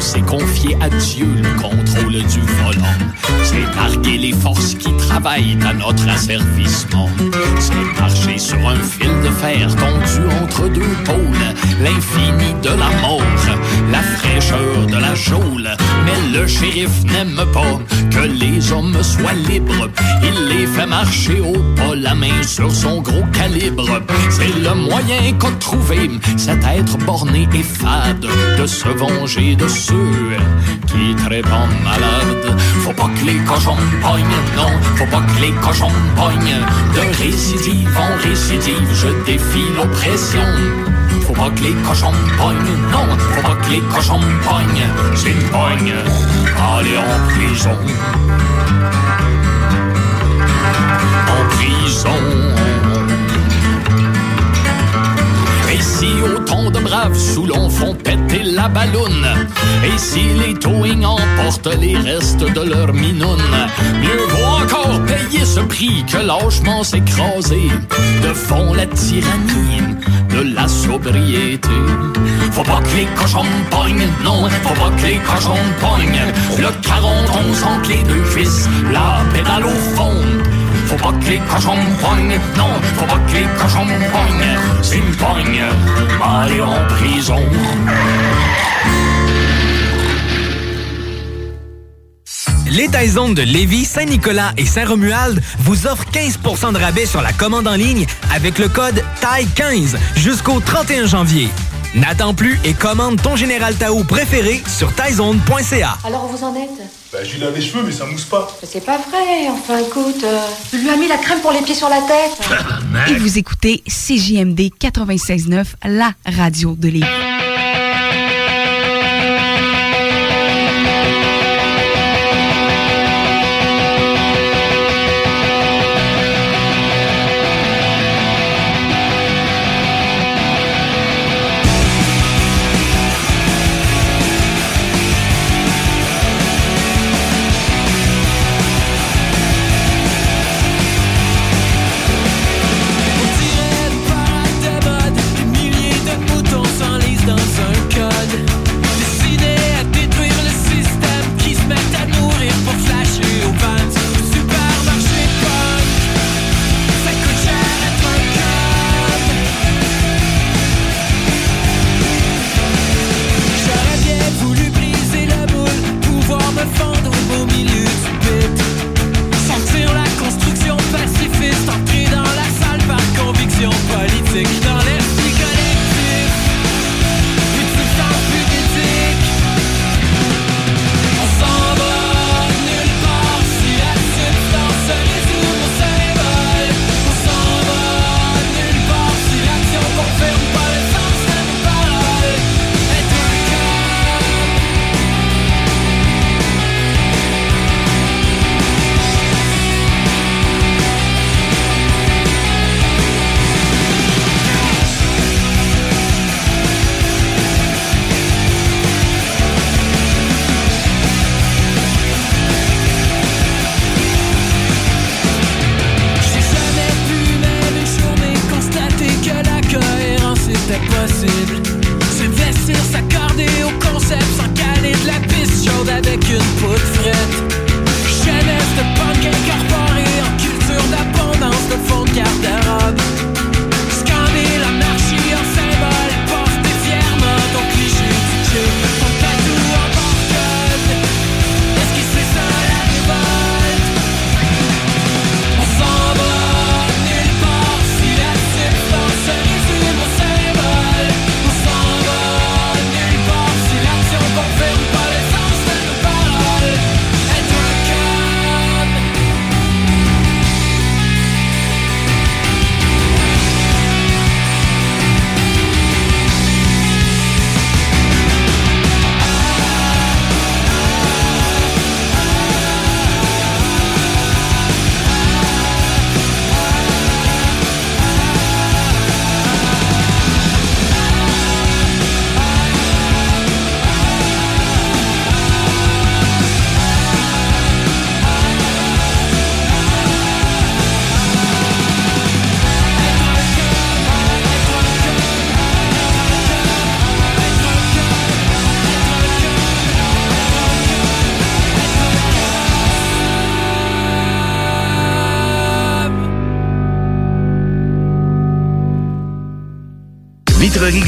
C'est confier à Dieu le contrôle du volant. C'est narguer les forces qui travaillent à notre asservissement. C'est marcher sur un fil de fer tendu entre deux pôles. L'infini de la mort, la fraîcheur de la geôle. Mais le shérif n'aime pas que les hommes soient libres. Il les fait marcher au pas, la main sur son gros calibre. C'est le moyen qu'a trouvé cet être borné et fade de se venger de ceux qui en malade. Faut pas que les cochons pognent, non, faut pas que les cochons pognent. De récidive en récidive, je défie l'oppression. Faut pas que les cochons pognent, non, faut pas que les cochons pognent. C'est une pogne, aller en prison. En prison. Et si autant de braves Soulons font péter la balloune Et si les towing emportent les restes de leur minoune? Mieux vaut encore payer ce prix que lâchement s'écraser. Devant la tyrannie de la sobriété. Faut pas que les cochons pognent, non Faut pas que les cochons pognent. Le 41 entre les deux cuisses, la pédale au fond faut pas que les cochons me pognent, non, faut pas que les cochons aller en prison. Les Taizones de Lévis, Saint-Nicolas et Saint-Romuald vous offrent 15% de rabais sur la commande en ligne avec le code TAI15 jusqu'au 31 janvier. N'attends plus et commande ton Général Tao préféré sur taizone.ca. Alors vous en êtes Bah, j'ai lavé les cheveux, mais ça mousse pas. C'est pas vrai, enfin écoute, euh, tu lui as mis la crème pour les pieds sur la tête. Et vous écoutez CJMD 96.9, la radio de Lévis. God.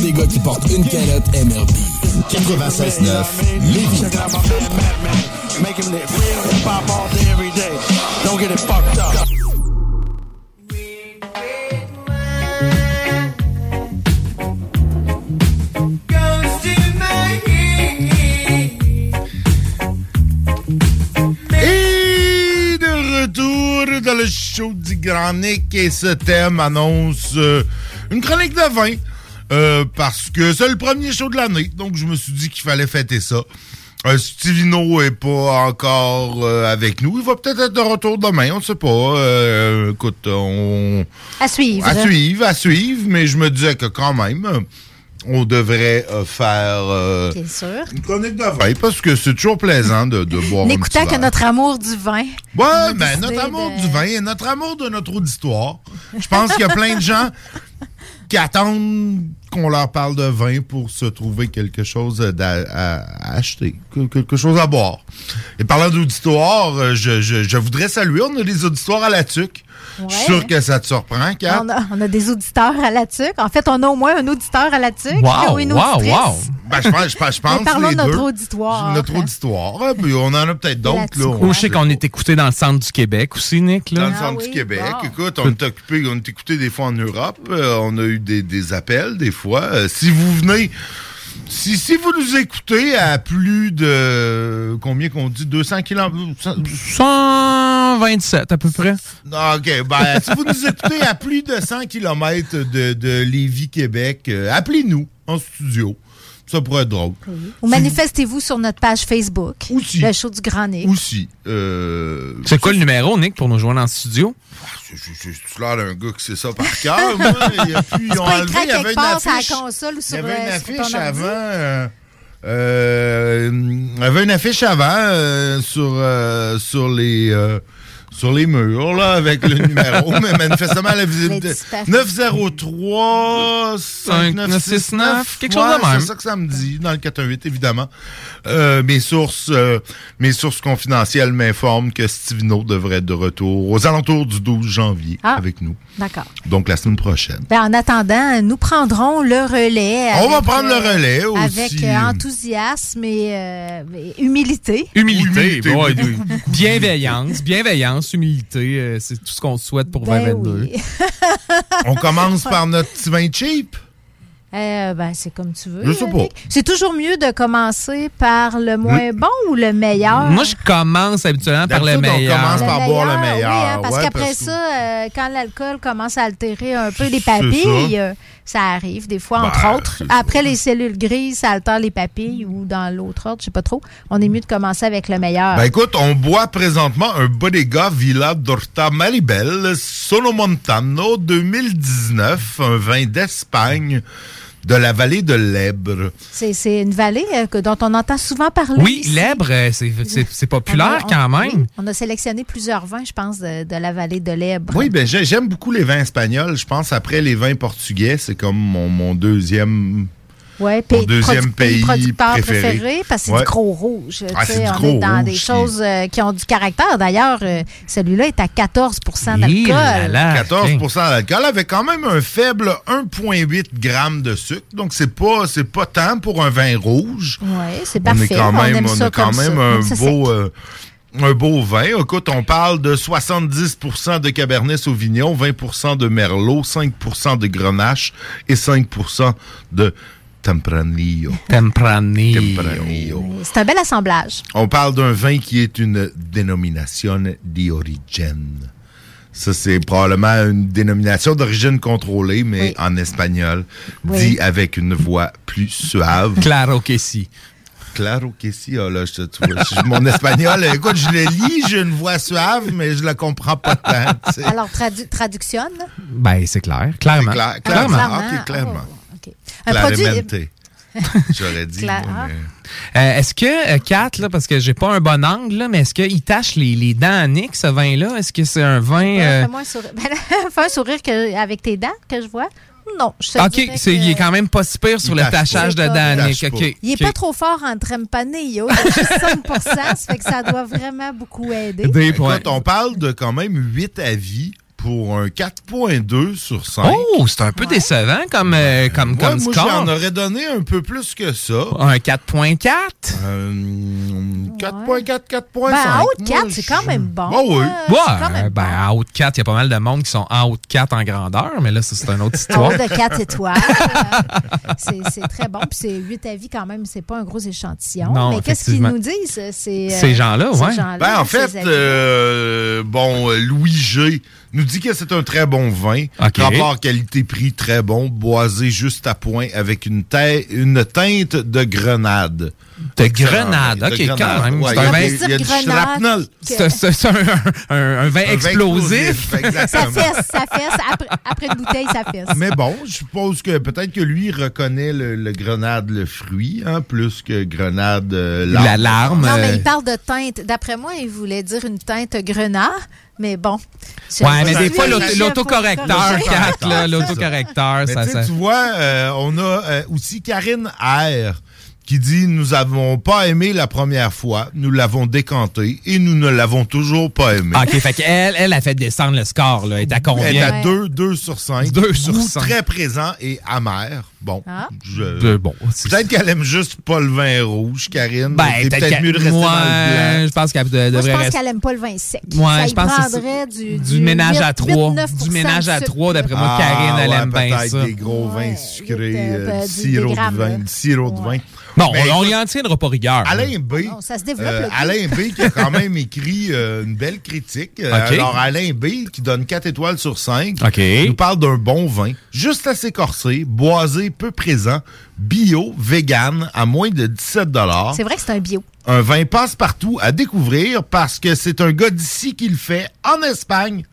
des gars qui portent une calotte MRB. 96.9, Lévis. Don't get it fucked up. Et de retour dans le show du Grand Nick et ce thème annonce euh, une chronique de vin euh, parce que c'est le premier show de l'année, donc je me suis dit qu'il fallait fêter ça. Euh, Stivino est pas encore euh, avec nous. Il va peut-être être de retour demain, on ne sait pas. Euh, écoute, on... À suivre. À suivre, à suivre, mais je me disais que quand même, on devrait faire Bien sûr. une chronique de vin parce que c'est toujours plaisant de, de boire N'écoutant que notre amour du vin. Ouais, ben notre amour de- du vin et notre amour de notre auditoire. Je pense qu'il y a plein de gens qui attendent qu'on leur parle de vin pour se trouver quelque chose à, acheter, que- quelque chose à boire. Et parlant d'auditoire, euh, je voudrais saluer, on a des auditoires à la tuque. Je suis sûr que ça te surprend, Kat. On a, on a des auditeurs à la tuque. En fait, on a au moins un auditeur à la tuque Wow, ou une wow, auditrice. wow. Ben, je pense, je pense, je pense Mais parlons de notre deux. auditoire. Notre auditoire. hein, Puis on en a peut-être d'autres. là. Oh, je sais qu'on est écouté dans le centre du Québec aussi, Nick. Là. Dans le centre du Québec. Écoute, on est occupé, on est écouté des fois en Europe. euh, on a eu des, des appels des fois. Euh, si vous venez, si, si vous nous écoutez à plus de combien qu'on dit 200 km 127 à peu près. Ah, OK. Ben, si vous nous écoutez à plus de 100 km de, de Lévis, Québec, euh, appelez-nous en studio. Ça pourrait être drôle. Ou manifestez-vous sur notre page Facebook. Le show du Grand Nick. Aussi. euh, C'est quoi le numéro, Nick, pour nous joindre en studio? J'ai l'air d'un gars qui sait ça par cœur, moi. Il y a plus, ils ont enlevé, il y avait une sur la affiche. console ou Il y avait une euh, affiche avant. euh, euh, il y avait une affiche avant euh, sur, euh, sur les. Sur les murs, là, avec le numéro, mais manifestement, la visibilité. disparu. 903 5969 quelque chose de même. C'est ça que ça me dit, dans le 418, évidemment. Euh, mes sources euh, mes sources confidentielles m'informent que Stivino devrait être de retour aux alentours du 12 janvier Ah. avec nous. D'accord. Donc, la semaine prochaine. Ben, en attendant, nous prendrons le relais. On va avec, prendre le euh, relais aussi. Avec euh, enthousiasme et, euh, et humilité. Humilité, Humilité, ouais, beaucoup, oui. bienveillance, bienveillance, humilité, euh, c'est tout ce qu'on souhaite pour Ben 2022. oui. On commence par notre petit vin cheap. Euh, ben, c'est comme tu veux. Je sais pas. C'est toujours mieux de commencer par le moins bon ou le meilleur? Moi, je commence habituellement par le D'habitude, on meilleur. commence par boire le Oui, meilleur. hein, parce Ouais, qu'après parce ça, euh, quand l'alcool commence à altérer un peu les papilles, ça. euh, ça arrive des fois, Ben, entre autres. c'est Après les cellules grises, ça altère les papilles ou dans l'autre ordre, je sais pas trop. On est mieux de commencer avec le meilleur. Ben écoute, on boit présentement un Bodega Villa d'Orta Maribel Solomontano 2019, un vin d'Espagne de la vallée de l'Ebre. C'est c'est une vallée euh, que- dont on entend souvent parler. Oui, ici. l'Ebre, euh, c'est- populaire On a- quand on- même. oui, on a sélectionné plusieurs vins, je pense, de, de la vallée de l'Ebre. Oui, ben j'ai- j'aime beaucoup les vins espagnols. Je pense après les vins portugais, c'est comme mon, mon deuxième Ouais, pays- deuxième pays producteur préféré. parce que c'est Ouais. du gros rouge. Ah, sais, du on gros est dans rouge des qui- choses euh, qui ont du caractère. D'ailleurs, euh, celui-là est à 14 Hi là d'alcool. là, 14 d'alcool avec quand même un faible 1,8 g de sucre. Donc, c'est pas, c'est pas tant pour un vin rouge. Oui, c'est On parfait. est quand même, aime on ça a quand même ça. un Ça, beau, c'est- euh, un beau vin. Écoute, on parle de 70% de Cabernet Sauvignon, 20% de Merlot, 5% de Grenache et 5% de Tempranillo. Tempranillo. Tempranillo. C'est un bel assemblage. On parle d'un vin qui est une dénomination d'origine. Ça, c'est probablement une dénomination d'origine contrôlée, mais en espagnol, Oui. dit avec une voix plus suave. Claro que si. Claro que si. Ah, là, je tu vois, je- mon espagnol, écoute, je le lis, j'ai une voix suave, mais je la comprends pas tant. tu sais. Alors, tradu traductionne. Ben, c'est clair. Clairement. Clair- Clairement. clairement. Ok, clairement. Oh, OK. Un produit. Claramente. J'aurais dit. Moi, mais- Euh, est-ce que, euh, Kat, là, parce que j'ai pas un bon angle, là, mais est-ce qu'il tâche les, les dents à Nick, ce vin-là? Est-ce que c'est un vin. euh, Fais-moi un sourire. Ben fais un sourire que- avec tes dents que je vois. Non, je Ok, c'est, que- il est quand même pas si pire sur Il le tachage pas. de dents, Nick. Il est pas trop fort en trempané, il a juste 5 ça fait que ça doit vraiment beaucoup aider. Des. Écoute, on parle de quand même 8 avis pour un 4.2 sur 5. Oh, c'est un peu décevant comme, euh, comme, Ouais, comme moi, score. j'en aurais donné un peu plus que ça. Un 4.4? Euh, 4.4, 4.5. Ben, Moi, 4, c'est quand même bon. Ah oui. Euh, Ouais, ben, de 4, il y a pas mal de monde qui sont de 4 en grandeur, mais là, c'est une autre histoire. de 4 étoiles. Euh, c'est très bon. Puis c'est 8 avis quand même, c'est pas un gros échantillon. Non, Mais qu'est-ce qu'ils nous disent? Euh, Ces gens-là, ces ouais. gens-là, Ben, en fait, euh, bon, euh, Louis G nous dit que c'est un très bon vin. Rapport qualité-prix très bon, boisé juste à point avec une teinte de grenade. De grenade, de ok, quand grenade. même. Ouais, C'est un vin- Grenade. C'est un, un- un vin explosif. Ça fesse, ça fesse. Après, après une bouteille, ça fesse. Mais bon, je suppose que peut-être que lui reconnaît le, le grenade, le fruit, hein, plus que grenade, euh, l'arbre. La larme. Non, mais euh, il parle de teinte. D'après moi, il voulait dire une teinte grenat, mais bon. Ouais, mais des fois, l'autocorrecteur, corriger. 4, là, l'autocorrecteur, ça, ça. tu vois, euh, on a euh, aussi Karine R qui dit nous avons pas aimé la première fois, nous l'avons décanté et nous ne l'avons toujours pas aimé. OK, fait qu'elle, elle a fait descendre le score, là. Elle est à Elle est combien? à 2, 2 sur 5. Deux sur Goût cinq. très présent et amer. Bon. Ah. Je- bon, Peut-être qu'elle aime juste pas le vin rouge, Karine. Ben, C'est peut-être mieux de rester Moi, dans le blanc. Je pense qu'elle de- Moi, je devrait pense qu'elle aime pas le vin sec. Ouais, ça je pense que prendrait du, du ménage à 8, trois. 8-9% Du ménage à de sucre. trois, d'après moi, Ah, Karine, elle ouais, aime bien peut-être ça. des gros vins sucrés, euh, euh, sirop de vin, sirop de vin. Bon, Mais on, on écoute, y en tiendra pas rigueur. Alain B. Non, ça se développe. Euh. Alain B qui a quand même écrit euh, une belle critique. Euh, OK. Alors, Alain B qui donne 4 étoiles sur 5. OK. nous parle d'un bon vin, juste assez corsé, boisé, peu présent, bio, vegan, à moins de 17 C'est vrai que c'est un bio. Un vin passe-partout à découvrir parce que c'est un gars d'ici qui le fait en Espagne.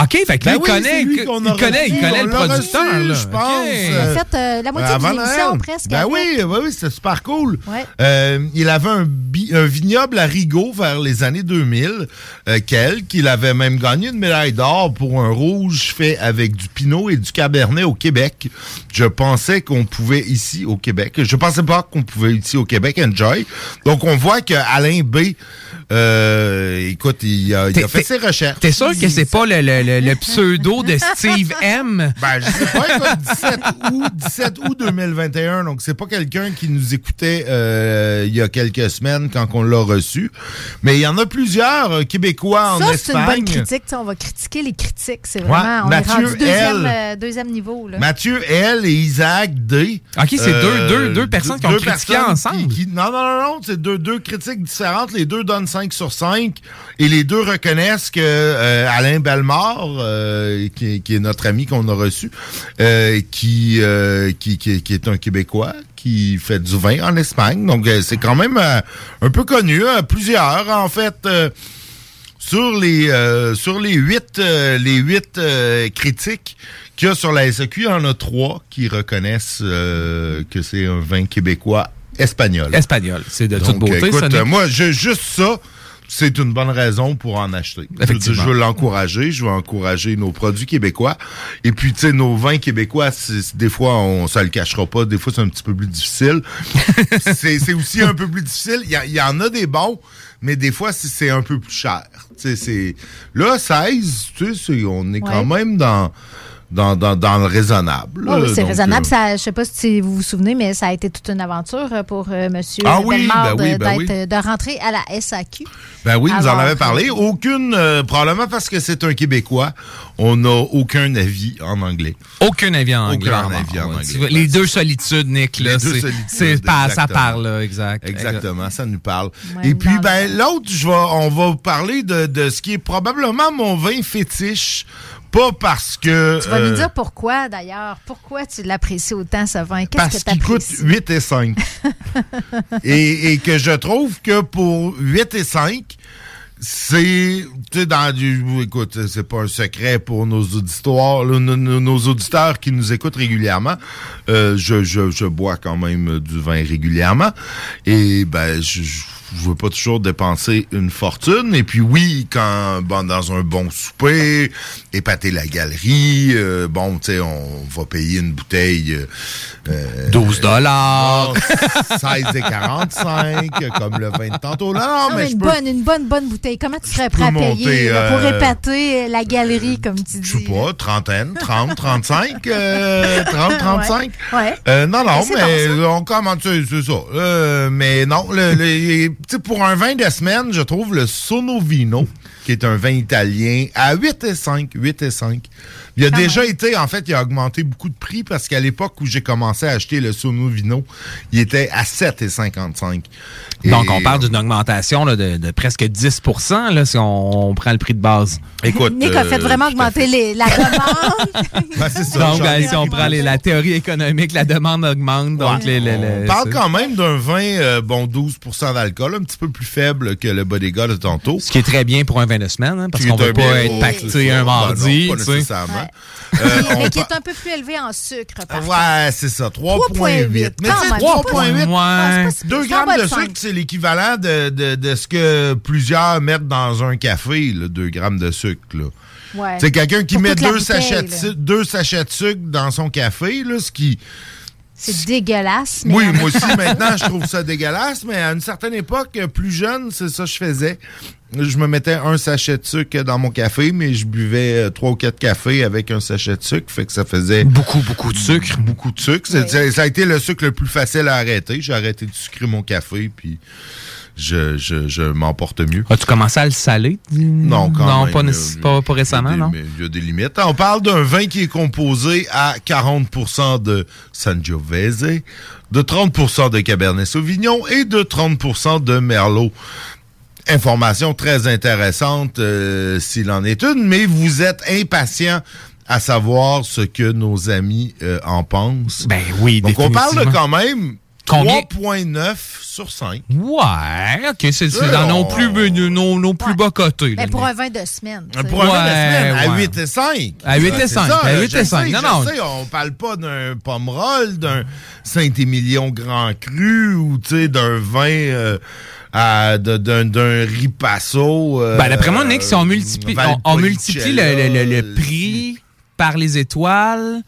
OK, fait que Ben lui, il oui, connaît, lui il qu'on connaît, il connaît On le producteur, reçu, là. je pense. OK. Il a fait euh, la moitié Avant de l'émission presque. Ben oui, oui, oui, c'était super cool. Ouais. Euh, il avait un, bi- un vignoble à Rigaud vers les années 2000, euh, quel, qu'il avait même gagné une médaille d'or pour un rouge fait avec du pinot et du cabernet au Québec. Je pensais qu'on pouvait ici au Québec. Je pensais pas qu'on pouvait ici au Québec enjoy. Donc on voit que Alain B, euh, écoute, il a, il a T'es- fait ses recherches. T'es sûr que c'est pas le, le- le- le pseudo de Steve M? Ben, je sais pas, écoute, 17 août, 17 août 2021, donc c'est pas quelqu'un qui nous écoutait euh, il y a quelques semaines quand on l'a reçu. Mais il y en a plusieurs euh, Québécois en Ça, c'est une Espagne. bonne critique. Tu sais, on va critiquer les critiques. C'est Ouais, vraiment. on Mathieu est rendu deuxième, L. euh, deuxième niveau. Là. Mathieu L et Isaac D. Ok, c'est deux- deux- deux personnes qui ont critiqué personnes ensemble. qui- qui- non, non, non, non, c'est deux, deux critiques différentes. Les deux donnent 5 sur 5 et les deux reconnaissent que euh, Alain Bellemare, euh, qui, qui est notre ami qu'on a reçu, euh, qui, euh, qui, qui, qui est un Québécois, qui fait du vin en Espagne. Donc, c'est quand même un peu connu. hein, plusieurs, en fait. sur les sur les huit les huit critiques qu'il y a sur la SEQ, il y en a trois qui reconnaissent que c'est un vin québécois espagnol. Espagnol, c'est de toute Donc, beauté. écoute, ça moi, je- juste ça, c'est une bonne raison pour en acheter. Je veux dire, Effectivement. Je veux l'encourager, je veux encourager nos produits québécois. Et puis, tu sais, nos vins québécois, des fois, on ça le cachera pas, des fois, c'est un petit peu plus difficile. c'est c'est aussi un peu plus difficile. Il y, en a des bons, mais des fois, c'est- un peu plus cher. Tu sais, c'est... Là, 16, tu sais, on est quand même dans... Dans, dans, dans le raisonnable. Ah oui, là. c'est raisonnable. euh, Ça, je sais pas si vous vous souvenez, mais ça a été toute une aventure euh, pour euh, Monsieur Ah oui, ben oui, ben oui. euh, de rentrer à la SAQ. Ben oui, nous en avait parlé. Aucune, euh, probablement parce que c'est un Québécois, on n'a aucun avis en anglais. Aucun avis en anglais. Aucun avis en anglais. tu vois, Les deux solitudes, Nick, là. Les deux c'est- solitudes, c'est pas- ça parle, là, exact. Exactement, ça nous parle. Ouais, Et puis, ben, l'autre, je vais, on va parler de, de ce qui est probablement mon vin fétiche. Pas parce que. Tu vas euh, nous dire pourquoi, d'ailleurs? Pourquoi tu l'apprécies autant, ce vin? Qu'est-ce parce que tu qu'il coûte apprécies? 8 et 5. et, et que je trouve que pour 8 et 5, c'est, tu sais, dans du, écoute, c'est pas un secret pour nos auditoires, nos, nos- nos auditeurs qui nous écoutent régulièrement. Euh, je, je, je bois quand même du vin régulièrement. Et, ben, je, je je veux pas toujours dépenser une fortune. Et puis oui, quand bon, dans un bon souper, épater la galerie, euh, bon, tu sais, on va payer une bouteille euh, euh, 12 dollars. 16 et 45, comme le vin de tantôt. Non, non, mais une, peux... bonne, une bonne, bonne bouteille. Comment tu serais prêt à payer monter, là, pour euh, épater la galerie, comme tu dis? Je sais pas, trentaine, 30, 35, euh, 30, 35. Ouais. Ouais. Euh, non, non, Mais mais on commence, c'est ça. Euh, mais non, le, le- pour un vin de semaine, je trouve le Sonovino, qui est un vin italien, à 8 et 5, 8 et 5. Il a Quand déjà été, en fait, il a augmenté beaucoup de prix parce qu'à l'époque où j'ai commencé à acheter le Sonovino, il était à 7 et 55. Et- Donc, on parle d'une augmentation là, de, de presque 10 là, si on, on prend le prix de base. Écoute, Nick a fait euh, vraiment augmenter les- la demande. Ben, c'est ça, Donc, ben, si on prend les- la théorie économique, la demande augmente. Donc, les, les- les- On parle quand même d'un vin, euh, bon, 12% d'alcool, un petit peu plus faible que le Bodega de tantôt. Ce qui est très bien pour un vin de semaine, hein, parce qu'on est veut pas être pacté un Ben mardi. non, pas nécessairement. Euh, on mais qui est un peu plus élevé en sucre. Par. Ouais, c'est ça, 3.8. Mais Quand tu sais, même. 3.8, Ouais, c'est pas si- 2 c'est en grammes de sucre. C'est l'équivalent de, de, de ce que plusieurs mettent dans un café, 2 grammes de sucre. Ouais. C'est quelqu'un qui Pour met deux sachets, de, deux sachets de sucre dans son café, là, ce qui C'est dégueulasse. Mais Oui, moi même aussi, maintenant, je trouve ça dégueulasse, mais à une certaine époque, plus jeune, c'est ça que je faisais. Je me mettais un sachet de sucre dans mon café, mais je buvais euh, trois ou quatre cafés avec un sachet de sucre, fait que ça faisait... Beaucoup, beaucoup de sucre. Beaucoup de sucre. Ça a été le sucre le plus facile à arrêter. J'ai arrêté de sucrer mon café, puis je, je, je m'en porte mieux. As-tu commencé à le saler? Non, quand non, même, pas, pas, pas récemment, non? Mais il y a des limites. On parle d'un vin qui est composé à 40% de Sangiovese, de 30% de Cabernet Sauvignon et de 30% de Merlot. Information très intéressante euh, s'il en est une, mais vous êtes impatient à savoir ce que nos amis euh, en pensent. Ben oui, Donc on parle de quand même Combien? 3.9 sur 5. Ouais, ok, c'est c'est Euh, dans nos plus, nos, nos plus bas cotés. là. Ben, pour un vin de semaine. sais. Pour un vin de Ouais, semaine, à ouais. 8 et 5. À 8 et C'est 5, ça, à là, 8 je et 5. sais, Non, je non. sais, on parle pas d'un Pomerol, d'un Saint-Émilion Grand Cru ou tu sais, d'un vin euh, d'un d'un Ripasso. euh, Ben, d'après moi, Nick, si on multiplie, on, on multiplie le, le- le- le prix par les étoiles,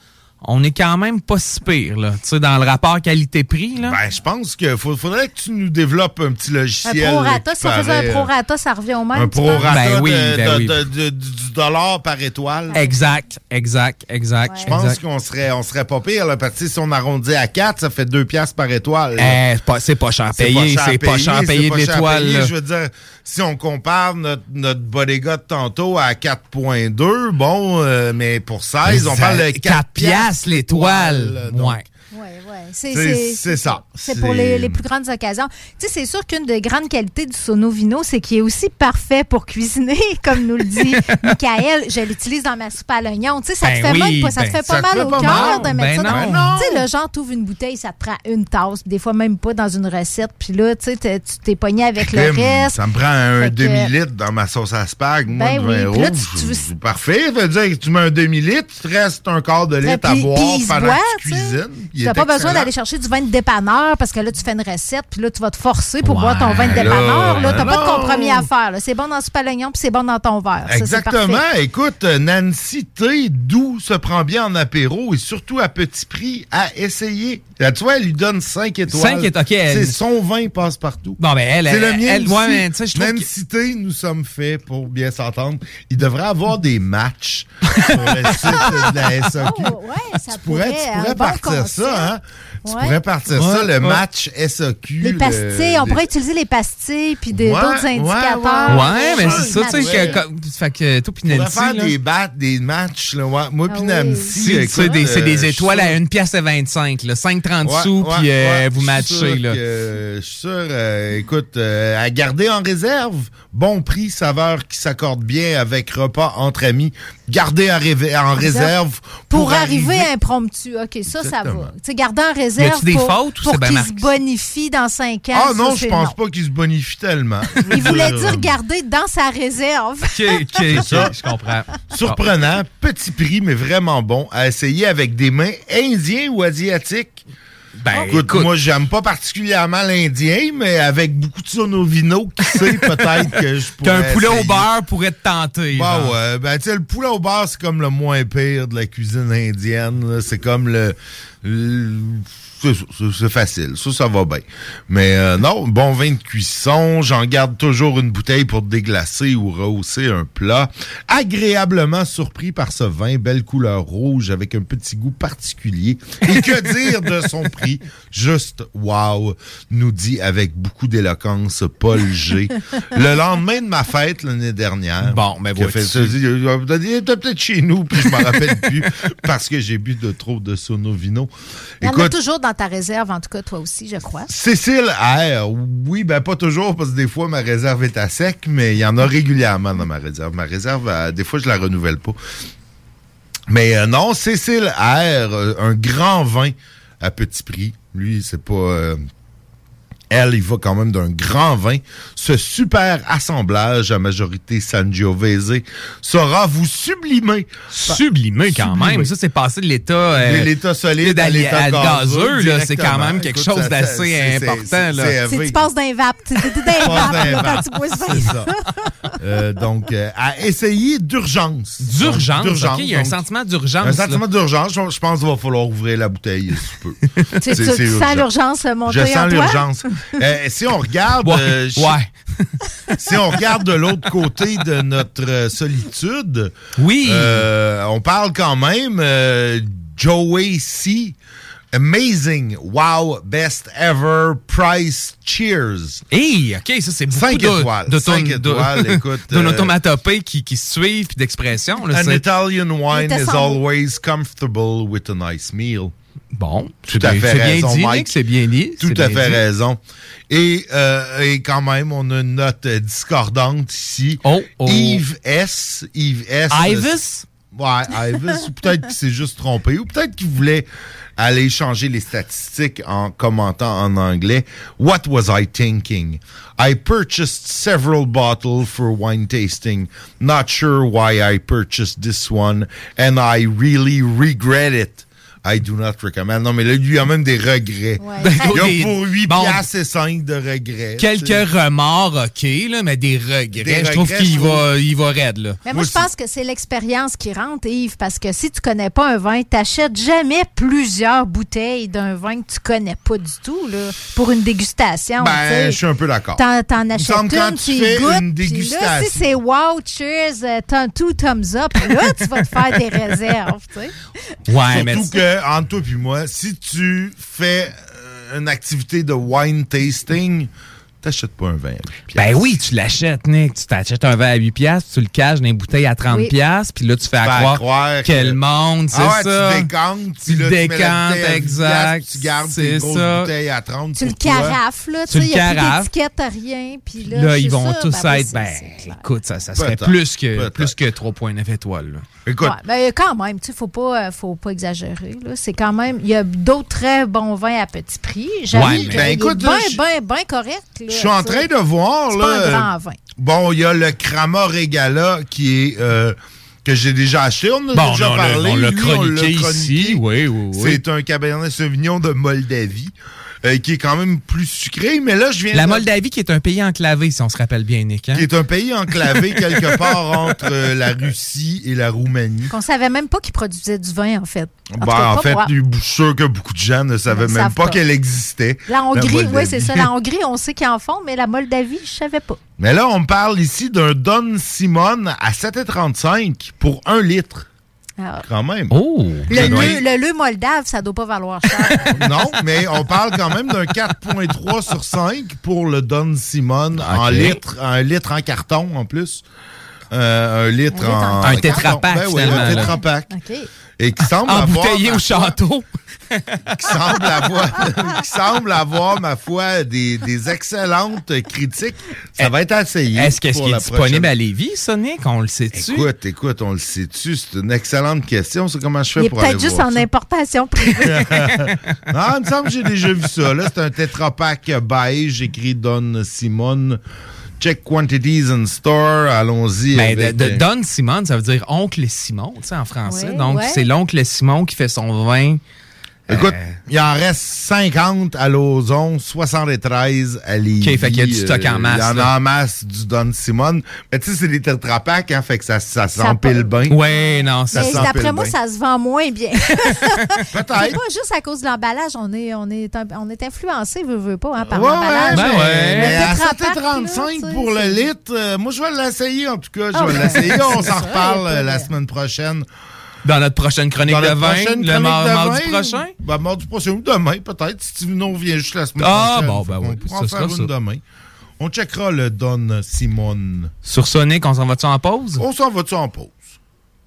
on est quand même pas si pire, là. Tu sais, dans le rapport qualité-prix, là. Ben, je pense qu'il faudrait que tu nous développes un petit Un logiciel. prorata, qui si on faisait un prorata, ça revient au même. Un prorata Ben oui, de- ben de- oui. de- de- du dollar par étoile. Exact, exact, exact. Je pense exact. qu'on serait, on serait pas pire, là, parce que si on arrondit à 4, ça fait 2 piastres par étoile. Eh, c'est pas, cher payé, c'est pas cher c'est payé de pas cher l'étoile. Je veux dire, si on compare notre, notre bodega de tantôt à 4.2, bon, euh, mais pour 16, on Ça- parle de 4 4 piastres l'étoile. donc, Ouais. C'est- C'est- c'est- ça. C'est pour les, les plus grandes occasions. Tu sais, c'est sûr qu'une des grandes qualités du Sono Vino, c'est qu'il est aussi parfait pour cuisiner, comme nous le dit Michael. Je l'utilise dans ma soupe à l'oignon. Tu sais, ça Ben te fait oui, même pas, ça te ben, fait pas mal fait au cœur mal. de mettre Ben ça non. dans. Tu sais, le genre, t'ouvres une bouteille, ça te prend une tasse, des fois même pas dans une recette. Puis là, tu sais, t'es- tu t'es pogné avec le reste. Ça me prend un Fait que- demi-litre dans ma sauce à spag, moi, Ben oui, là, rouge. tu- tu Parfait. Ça veut dire que tu mets un demi-litre, il te reste un quart de litre à boire pendant que tu tu cuisines. T'as est pas besoin d'aller chercher du vin de dépanneur parce que là, tu fais une recette, puis là, tu vas te forcer pour Ouais, boire ton vin de dépanneur. Là, t'as ben pas de compromis à faire. là. C'est bon dans à l'oignon, puis c'est bon dans ton verre. Ça, Exactement. Écoute, Nancy T, d'où se prend bien en apéro et surtout à petit prix à essayer. Là, tu vois, elle lui donne 5 étoiles. Cinq étoiles, ok, elle- C'est son vin passe partout. Bon, ben, elle, C'est elle, le mien elle- aussi. ouais, mais tu sais, je trouve Nancy T, nous sommes faits pour bien s'entendre. Il devrait avoir des matchs sur le site de la SAQ. Oh, ouais, ça tu pourrais, tu pourrait, pourrais un bon partir concept. Ça, hein? Tu Ouais. pourrais partir Ouais, ça, le match SAQ. Les le- pastilles, on les- pourrait utiliser les pastilles puis des- Ouais, d'autres ouais, indicateurs. Ouais, mais c'est ça, tu sais, Ouais. que, comme- fait que toi pis On pourrait faire là, des, bat- des matchs. Là, ouais. Moi Ah puis oui. Nancy. c'est- des, c'est des euh, étoiles à 1 pièce et 25, là, 5,30 Ouais, sous, ouais, puis euh, ouais, vous matchez, là. que- Je suis sûr, euh, écoute, euh, à garder en réserve, bon prix, saveur qui s'accorde bien avec repas entre amis. Garder en, réve- en réserve Pour, arriver à impromptu. OK, ça, ça va. Tu sais, garder en réserve des pour, fautes ou pour c'est bien qu'il se bonifie dans 5 ans? Ah ça, non, je pense non. pas qu'il se bonifie tellement. Il voulait dire garder dans sa réserve. Ok, ok, ça. je comprends. Surprenant, petit prix, mais vraiment bon à essayer avec des mains indiens ou asiatiques. Ben, écoute, écoute. moi, j'aime pas particulièrement l'indien, mais avec beaucoup de sonovino, qui sait peut-être que je pourrais. Qu'un poulet au beurre pourrait te tenter. Bah genre. ouais, ben tu sais, le poulet au beurre, c'est comme le moins pire de la cuisine indienne. là. C'est comme le... le- c'est facile, ça, ça va bien. Mais euh, non, bon vin de cuisson, j'en garde toujours une bouteille pour déglacer ou rehausser un plat. Agréablement surpris par ce vin, belle couleur rouge avec un petit goût particulier. Et que dire de son prix? Juste wow, nous dit avec beaucoup d'éloquence Paul G. Le lendemain de ma fête l'année dernière. Bon, il était peut-être chez nous, puis je m'en rappelle plus parce que j'ai bu de trop de Sonovino. Il y en a toujours dans ta réserve, en tout cas, toi aussi, je crois. Cécile R, oui, ben pas toujours, parce que des fois, ma réserve est à sec, mais il y en a régulièrement dans ma réserve. Ma réserve, euh, des fois, je la renouvelle pas. Mais euh, non, Cécile R, euh, un grand vin à petit prix. Lui, c'est pas... elle, il va quand même d'un grand vin. Ce super assemblage à majorité Sangiovese saura vous sublimer. Sublimer quand Sublimer. même. Ça, c'est passé de l'état euh, l'état solide à l'état gazeux. là. C'est quand même quelque Écoute, chose d'assez important. c'est- là. c'est- C'est- Tu passes d'un vape. Tu quand tu bois ce C'est vin. ça. Euh, donc, euh, à essayer d'urgence. D'urgence, il y a un donc, sentiment d'urgence. Un sentiment là. d'urgence. Je pense qu'il va falloir ouvrir la bouteille si tu peux. Tu, tu- sens l'urgence monter Je en sens l'urgence. Euh, si on regarde, Ouais, euh, ouais. si on regarde de l'autre côté de notre euh, solitude, oui, euh, on parle quand même euh, Joey C. Amazing, wow, best ever, price, cheers. Hey, OK, ça, c'est beaucoup Cinq de- étoiles, de cinq ton- de- étoiles, écoute, euh, qui, qui se suivent puis d'expression. An Italian wine is always comfortable with a nice meal. Bon, Tout c'est à bien- bien raison, dit, Mike. C'est bien dit. Tout à fait dit. raison. Et, euh, et quand même, on a une note euh, discordante ici. Oh, oh. Yves S. Yves S. Ives? Ouais, Ives. ou peut-être qu'il s'est juste trompé. Ou peut-être qu'il voulait aller changer les statistiques en commentant en anglais. What was I thinking? I purchased several bottles for wine tasting. Not sure why I purchased this one. And I really regret it. I do not recommend. Non, mais là, lui, il a même des regrets. Ben, Il y a pour 8 bon, piastres et 5 de regrets. Quelques remords, OK, là, mais des regrets. Des je trouve qu'il je va, il va raide, là. Mais moi, je pense que c'est l'expérience qui rentre, Yves, parce que si tu connais pas un vin, t'achètes jamais plusieurs bouteilles d'un vin que tu connais pas du tout, là, pour une dégustation. tu Ben, sais. je suis un peu d'accord. T'en, achètes une, quand tu fais goûtes, une puis là, dégustation. si c'est wow, cheers, euh, t'as two thumbs up, là, tu vas te faire des réserves, tu sais. Ouais, mais Surtout que, entre toi et moi, si tu fais euh, une activité de wine tasting, t'achètes pas un vin à 8 Ben oui, tu l'achètes, Nick. Tu t'achètes un verre à 8 piastres, tu le caches dans une bouteille à 30 Oui. piastres, puis là, tu fais à croire, croire monde, c'est Ah ouais, ça. tu décantes, Tu le décantes, bouteille à 10 exact, Tu gardes c'est tes grosses ça. bouteilles à 30 Tu le carafes, là, tu sais, il n'y a plus d'étiquette, rien, puis là, Là, ils vont ça, tous ben être, ben, écoute, ça, ça serait plus que, plus que 3.9 étoiles. là. Écoute, Ouais, ben, quand même, tu sais, faut pas, euh, faut pas exagérer. Là. C'est quand même, il y a d'autres très bons vins à petit prix. J'avoue Ouais, Ben, est écoute, je- bien, bien correct. Je suis en train de voir, C'est là. pas un euh, grand vin. Bon, il y a le Crama Regala qui est. euh, que j'ai déjà acheté. On en a Bon, déjà on l'a- parlé. on l'a chroniqué. ici. Oui, oui, oui. C'est un Cabernet Sauvignon de Moldavie. Euh, qui est quand même plus sucré, mais là, je viens La de- Moldavie qui est un pays enclavé, si on se rappelle bien, Nick. hein? qui est un pays enclavé quelque part entre euh, la Russie et la Roumanie. Qu'on savait même pas qu'ils produisaient du vin, en fait. En, Ben, cas, en fait, je suis sûr que beaucoup de gens ne savaient même pas, pas. qu'elle existait. La Hongrie, oui, c'est ça. La Hongrie, on sait qu'ils en font, mais la Moldavie, je savais pas. Mais là, on parle ici d'un Don Simon à 7,35 pour un litre. Alors, Quand même. Oh! le, leu, le leu moldave, ça doit pas valoir cher. Non, mais on parle quand même d'un 4,3 sur 5 pour le Don Simon en litre, un litre en carton en plus. Euh, un litre Un en. en Un tétrapack, Ben oui, finalement, un là. tétrapack. OK. Et qui semble avoir. Embouteillé ma au foi, château. Qui semble avoir, qui semble avoir, ma foi, des, des excellentes critiques. Ça va être essayé. Est-ce qu'est-ce pour qu'il est la disponible prochaine. à Lévis, ça, Nick? On le sait-tu? Écoute, écoute, on le sait-tu? C'est une excellente question. C'est comment je fais pour aller peut-être juste voir en ça? importation privée. non, il me semble que j'ai déjà vu ça. Là, c'est un tétrapack beige écrit Don Simon. Check quantities in store. Allons-y. Ben, de, avec, de euh, Don Simon, ça veut dire oncle Simon, tu sais, en français. Ouais, Donc, ouais. c'est l'oncle Simon qui fait son vin. Écoute, Euh, il en reste 50 à Lauson, 73 à Lévis. OK, fait qu'il y a du stock en Euh, masse, Il y en a en masse du Don Simon. Mais tu sais, c'est des tétrapacks, hein, fait que ça, ça Ça s'empile bien. Ouais, non, Ça s'empile d'après moi, ça se vend moins bien. C'est Peut-être. pas juste à cause de l'emballage. On est, on est, on est influencé, veut, veut pas, hein, par Ouais, l'emballage. ouais, Ben mais, ouais. mais à tétrapack, 7,35 là, tu sais, pour le litre, euh, moi, je vais l'essayer, en tout cas. Je Ah, vais ben, l'essayer. On s'en reparle euh, la semaine prochaine. Dans notre prochaine chronique Dans de vin, le de mardi vin, prochain? Ben, mardi prochain ou demain, peut-être. Si tu nous reviens juste la semaine Ah, prochaine. bon, Fait ben pourra en faire ça. une demain. On checkera le Don Simon. Sur Sonic, on s'en va-tu en pause? On s'en va-tu en pause?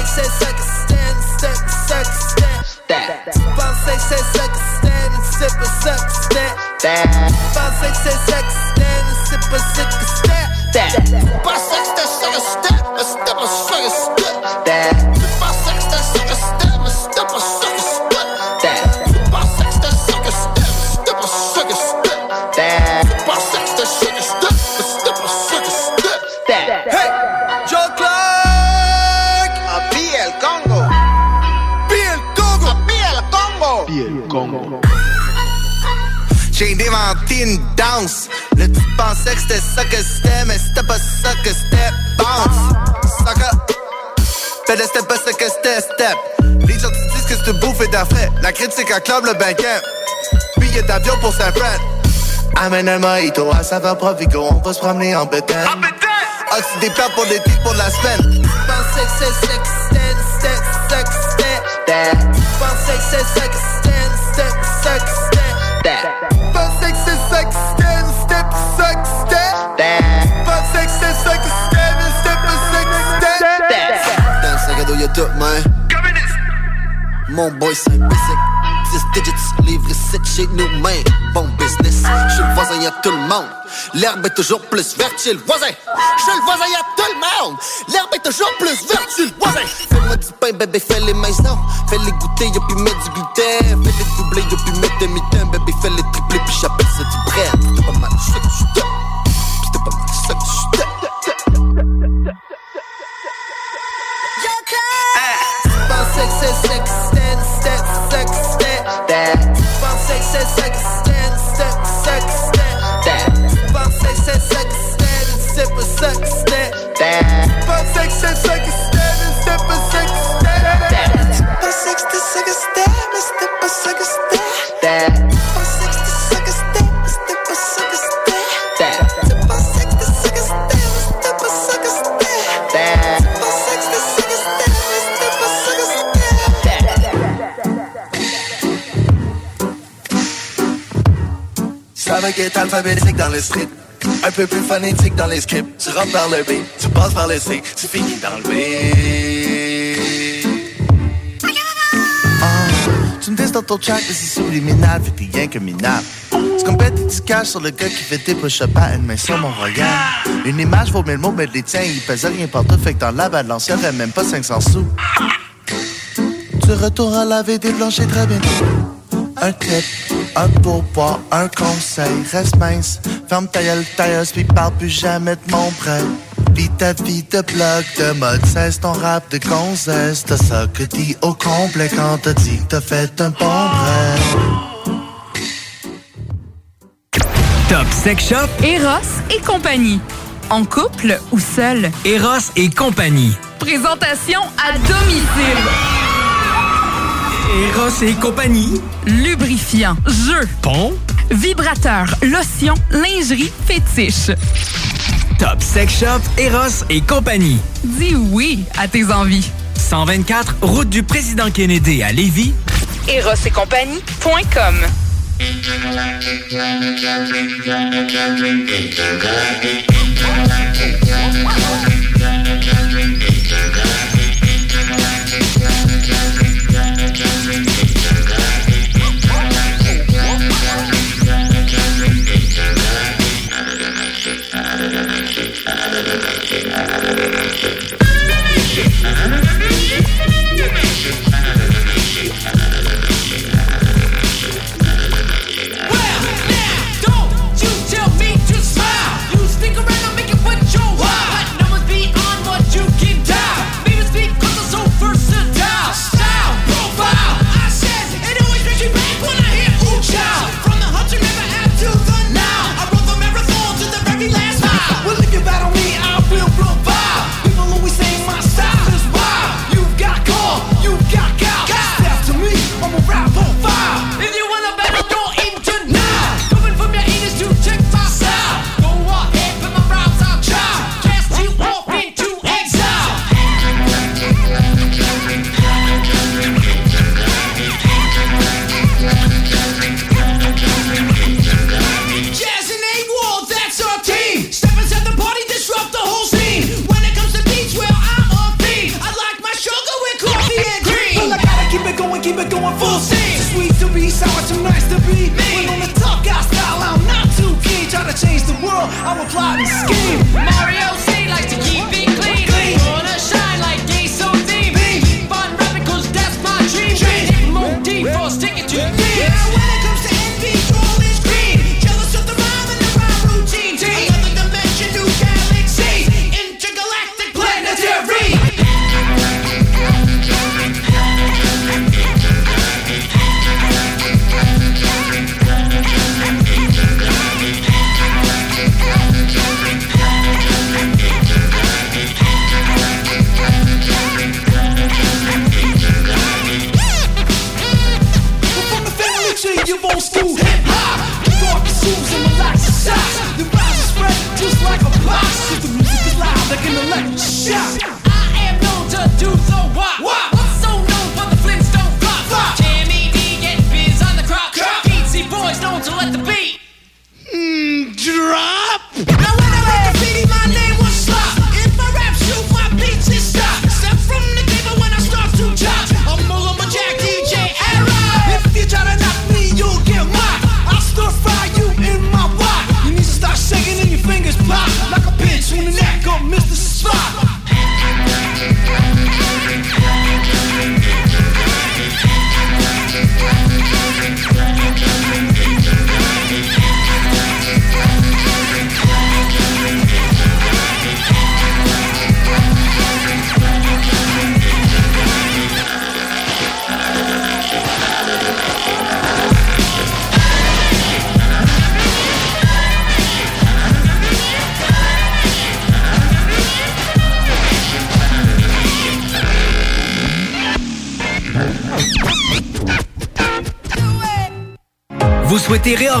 Pensais que c'est sex, stand, sex, sex, stand. Pensais que c'est sex, stand, c'est pas sex, stand. Pensais que c'est sex, stand, c'est pas sex, stand. Pensais que c'était sex, stand, mais c'était pas sex, stand. Pensais que c'était sex, stand, inventé une danse. Là, tu pensais que c'était ça que c'était, mais c'était pas ça que c'était. Bounce. Sucker. Fais le step pas ça que c'était, step. Les gens te disent que c'est une bouffe et d'affaires. La critique acclame le banquet. Billet d'avion pour Saint-Fred. Amène un mojito à saveur Provigo, on va se promener en bétail. Oxy des plats pour des titres pour la semaine. Pensais que c'est stand. Pensais que c'est. Tout, man. Mon boy, c'est basic. 10 digits, livre 7 chez nous, man. Bon business. Chez le voisin, y'a tout le monde. L'herbe est toujours plus verte chez le voisin. Chez le voisin, y'a tout le monde. L'herbe est toujours plus verte chez le voisin. Fais-moi du pain, bébé, fais les maisons. Fais-les goûter, y'a puis mettre du gluten. Fais-les doubler, y'a puis mettre demi-temps. Bébé, fais-les tripler, puis j'appelle ça du bread. C'était pas mal, C'était pas mal, que que c'est sex, stand, step, sex, stand. Pensais que c'est sex, Savais qu'être alphabétique dans le strip Un peu plus phonétique dans les scripts. Tu rentres par le B, tu passes par le C. Tu finis dans le B Dans ton track c'est subliminal Fait t'es rien que minable. Tu compètes et tu caches sur le gars qui fait des push-ups à une main sur mon regard. Une image vaut mille mots mais les tiens ils pèsent rien partout Fait que dans la balance y'aurait même pas 500 sous. Tu retournes à laver des planchers très bientôt un clip, un pourboire, un conseil, reste mince, ferme ta gueule, tailleuse, puis parle plus jamais de mon prêt. Vis ta vie de blog, de mode, cesse ton rap de gonzesse, t'as ça que dit au complet quand t'as dit que t'as fait un bon prêt. Top Sex Shop, Eros et compagnie. En couple ou seul. Eros et compagnie. Présentation à domicile. Eros et compagnie. Lubrifiant, jeu, Pont. vibrateur, lotion, lingerie, fétiche. Top Sex Shop, Eros et compagnie. Dis oui à tes envies. 124, route du président Kennedy à Lévis. Eros et compagnie.com Fox.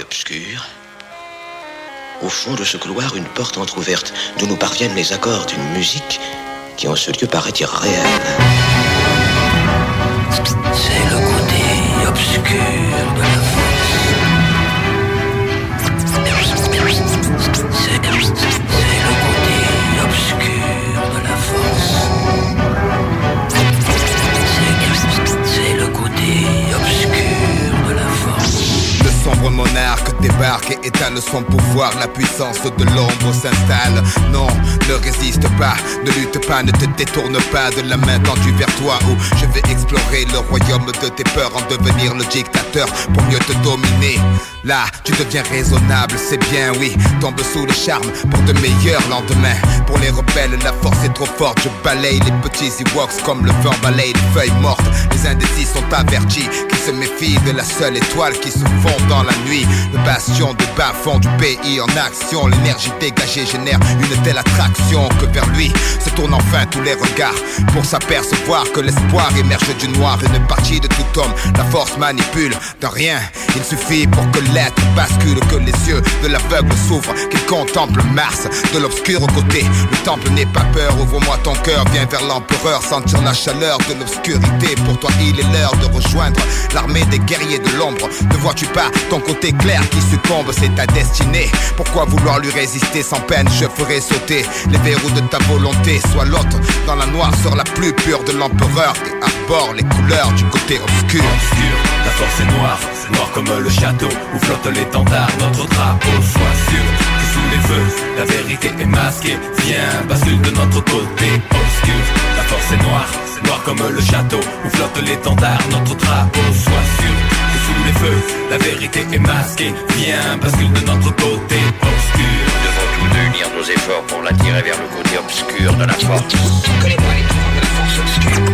obscur. Au fond de ce couloir, une porte entr'ouverte d'où nous parviennent les accords d'une musique qui en ce lieu paraît irréelle. C'est le côté obscur monarque débarque et étale son pouvoir. La puissance de l'ombre s'installe. Non, ne résiste pas, ne lutte pas, ne te détourne pas de la main tendue vers toi. Où je vais explorer le royaume de tes peurs, en devenir le dictateur pour mieux te dominer. Là, tu deviens raisonnable, c'est bien, oui. Tombe sous le charme pour de meilleurs lendemains. Pour les rebelles, la force est trop forte. Je balaye les petits Ewoks comme le vent balaye les feuilles mortes. Les indécis sont avertis qui se méfient de la seule étoile qui se fond dans la nuit. Le bastion du bas-fond du pays en action. L'énergie dégagée génère une telle attraction que vers lui se tournent enfin tous les regards pour s'apercevoir que l'espoir émerge du noir. Une partie de tout homme, la force manipule de rien. Il suffit pour que l'être bascule, que les yeux de l'aveugle s'ouvrent, qu'il contemple Mars de l'obscur côté. Le temple n'est pas peur, ouvre-moi ton cœur, viens vers l'empereur, sentir la chaleur de l'obscurité. Pour toi, il est l'heure de rejoindre l'armée des guerriers de l'ombre. Ne vois-tu pas ton côté clair qui succombe, c'est ta destinée. Pourquoi vouloir lui résister sans peine? Je ferai sauter les verrous de ta volonté. Sois l'autre dans la noirceur la plus pure de l'empereur et arbore les couleurs du côté obscur. La force est noire, noire comme le château où flotte l'étendard, notre drapeau. Sois sûr que sous les feux, la vérité est masquée. Viens, bascule de notre côté obscur. La force est noire, noire comme le château où flotte l'étendard, notre drapeau. Sois sûr que sous les feux, la vérité est masquée. Viens, bascule de notre côté obscur. Nous devons tous unir nos efforts pour l'attirer vers le côté obscur de la force.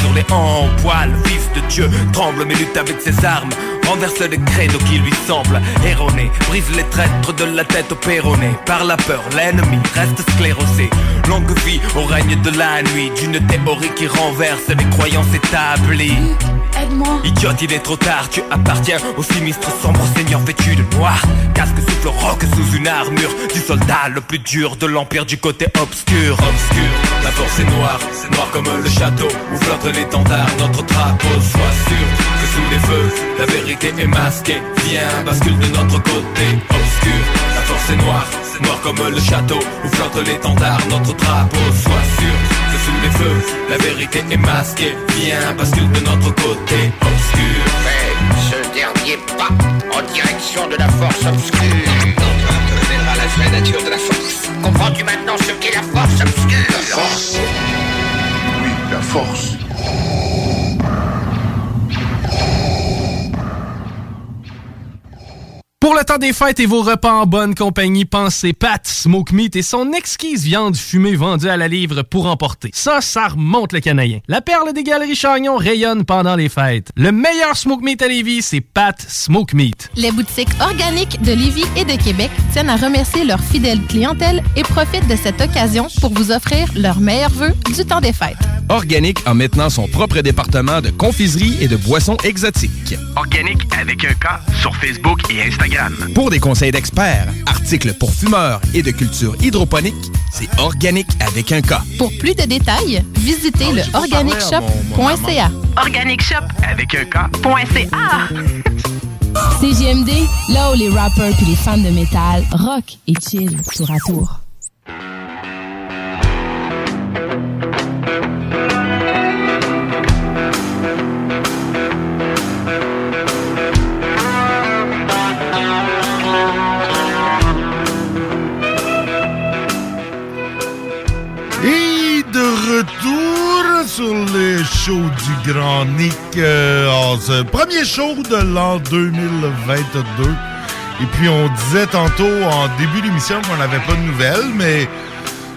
sur les en poil Fils de Dieu, tremble mais lutte avec ses armes Renverse les credos qui lui semblent erronés Brise les traîtres de la tête au péroné. Par la peur, l'ennemi reste sclérosé. Longue vie au règne de la nuit D'une théorie qui renverse les croyances établies. Aide-moi. Idiote, il est trop tard, tu appartiens au sinistre sombre seigneur vêtu de noir. Casque souffle roc sous une armure. Du soldat le plus dur de l'empire du côté obscur. Obscur, la force est noire, c'est noir comme le château Où flotte l'étendard, notre drapeau Sois sûr que sous les feux, la vérité est masquée Viens, bascule de notre côté. Obscur, la force est noire, c'est noir comme le château Où flotte l'étendard, notre drapeau Sois sûr que sous les feux, la vérité est masquée. Viens, bascule de notre côté. Obscur. Fais ce dernier pas en direction de la force obscure. L'empereur te révélera la vraie nature de la force. Comprends-tu maintenant ce qu'est la force obscure? La force. Oui, la force. Pour le temps des fêtes et vos repas en bonne compagnie, pensez Pat Smoke Meat et son exquise viande fumée vendue à la livre pour emporter. Ça, ça remonte le canadien. La perle des galeries Chagnon rayonne pendant les fêtes. Le meilleur Smoke Meat à Lévis, c'est Pat Smoke Meat. Les boutiques organiques de Lévis et de Québec tiennent à remercier leur fidèle clientèle et profitent de cette occasion pour vous offrir leurs meilleurs vœux du temps des fêtes. Organique a maintenant son propre département de confiserie et de boissons exotiques. Organique avec un K sur Facebook et Instagram. Pour des conseils d'experts, articles pour fumeurs et de culture hydroponique, c'est Organique avec un K. Pour plus de détails, visitez le organicshop.ca. Organic Shop avec un K.ca. CGMD, là où les rappers puis les fans de métal rock et chill tour à tour. Retour sur le show du Grand Nick euh, en ce premier show de l'an 2022. Et puis on disait tantôt en début d'émission qu'on n'avait pas de nouvelles, mais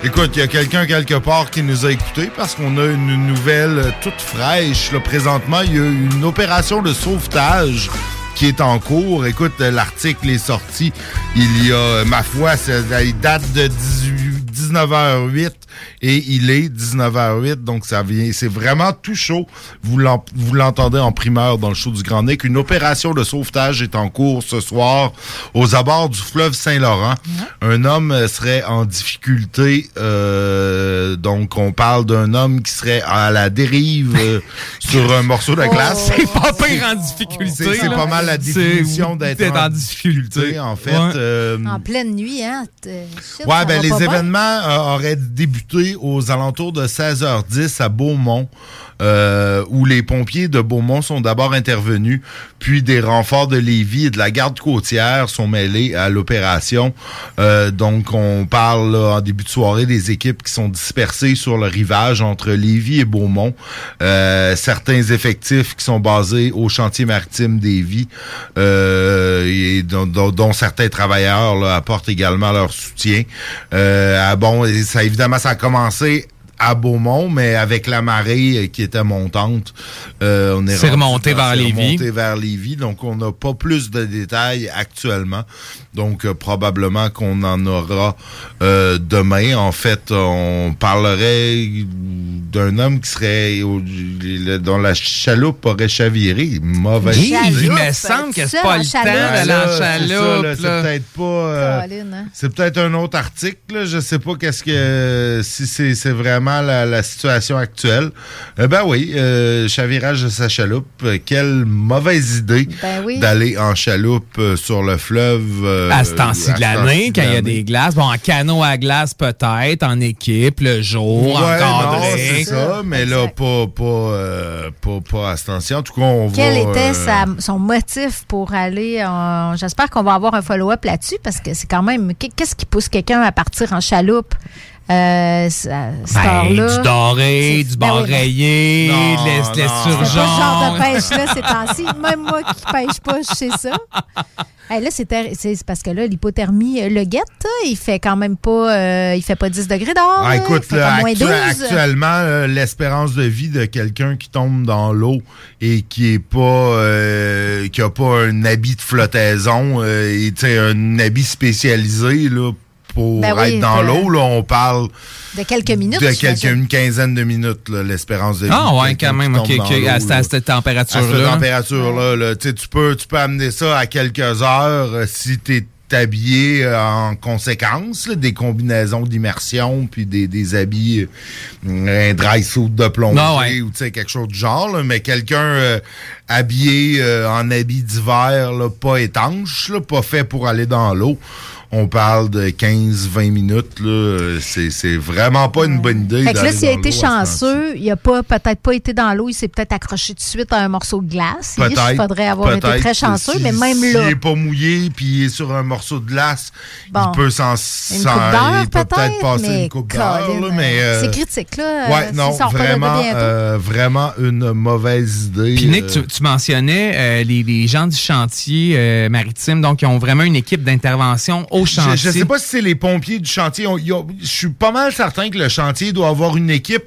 écoute, il y a quelqu'un quelque part qui nous a écoutés parce qu'on a une nouvelle toute fraîche. Là, présentement, il y a une opération de sauvetage qui est en cours. Écoute, l'article est sorti il y a, ma foi, c'est- il date de 18 19h08 et il est 19h08, donc ça vient, c'est vraiment tout chaud. Vous l'en- vous l'entendez en primeur dans le show du Grand Nick. Une opération de sauvetage est en cours ce soir aux abords du fleuve Saint-Laurent. Un homme serait en difficulté, euh, donc on parle d'un homme qui serait à la dérive euh, sur un morceau de glace. C'est pas pire en difficulté. C'est pas mal la définition d'être en, en difficulté, en fait. Ouais. Euh, En pleine nuit, hein? Ouais, ben les événements euh, auraient débuté aux alentours de 16h10 à Beaumont, euh, où les pompiers de Beaumont sont d'abord intervenus, puis des renforts de Lévis et de la garde côtière sont mêlés à l'opération. Euh, donc, on parle en début de soirée des équipes qui sont dispersées sur le rivage entre Lévis et Beaumont. Euh, certains effectifs qui sont basés au chantier maritime d'Évis et dont, dont- dont certains travailleurs apportent également leur soutien. Ah bon, ça évidemment ça a commencé à Beaumont, mais avec la marée qui était montante, euh, on est C'est rendu remonté vers c'est Lévis. remonté vers Lévis. Donc, on n'a pas plus de détails actuellement. Donc, euh, probablement qu'on en aura euh, demain. En fait, on parlerait d'un homme qui serait au- dont la chaloupe aurait chaviré. Mauvaise Oui, idée. il me semble que c'est pas le temps chaloupe. d'aller en chaloupe. là, C'est peut-être pas. euh, hein. c'est peut-être un autre article. là. Je sais pas qu'est-ce que si c'est c'est vraiment la, la situation actuelle. Euh, ben oui, euh, chavirage de sa chaloupe. Euh, quelle mauvaise idée Ben oui. d'aller en chaloupe euh, sur le fleuve. euh, À ce temps-ci de l'année, quand il y a des glaces. Bon, en canot à glace peut-être, en équipe, le jour, Ouais, non, encadré. c'est ça, mais là, pas, pas, euh, pas, pas à ce temps-ci. En tout cas, on Quel va... était euh, sa- son motif pour aller en... J'espère qu'on va avoir un follow-up là-dessus parce que c'est quand même... Qu'est-ce qui pousse quelqu'un à partir en chaloupe? Euh, cette Ben, du doré, du Ben oui, bar ben- rayé, Non, de l'esturgeon. C'est pas ce genre de pêche-là ces temps-ci. Même moi qui pêche pas, je sais ça. Hey, là, c'est parce que là, l'hypothermie, euh, le guette, il fait quand même pas, euh, il fait pas 10 degrés dehors. Ah, écoute, il fait là, pas moins actu- 12. actuellement, euh, l'espérance de vie de quelqu'un qui tombe dans l'eau et qui est pas, euh, qui a pas un habit de flottaison, euh, et tu sais, un habit spécialisé là pour Ben oui, être dans l'eau, là, on parle De quelques minutes. de quelques, une quinzaine de minutes, là, l'espérance de vie. Ah ouais, quand même, à, cette- là. à cette température-là. température-là, là, tu sais, tu peux, tu peux amener ça à quelques heures euh, si tu es habillé euh, en conséquence, là, des combinaisons d'immersion, puis des, des habits, euh, un dry suit de plongée, Ah ouais. ou tu sais, quelque chose du genre, là, mais quelqu'un euh, habillé euh, en habit d'hiver, là, pas étanche, là, pas fait pour aller dans l'eau. On parle de 15-20 minutes, là. C'est, c'est vraiment pas une bonne idée. Fait que là, s'il a été chanceux, il a pas peut-être pas été dans l'eau, il s'est peut-être accroché tout de suite à un morceau de glace. Il Peut-être. faudrait avoir été très chanceux, si- mais même S'il là. n'est pas mouillé puis il est sur un morceau de glace, Bon. il peut s'en. Une s'en- coupe d'heure, il peut peut-être passer mais une coupe d'heure, euh, euh, c'est critique, là. euh, Ouais, s'il non, vraiment, euh, vraiment une mauvaise idée. Puis Nick, euh, tu, tu mentionnais euh, les, les gens du chantier euh, maritime, donc ils ont vraiment une équipe d'intervention au chantier. Je, je sais pas si c'est les pompiers du chantier. Je suis pas mal certain que le chantier doit avoir une équipe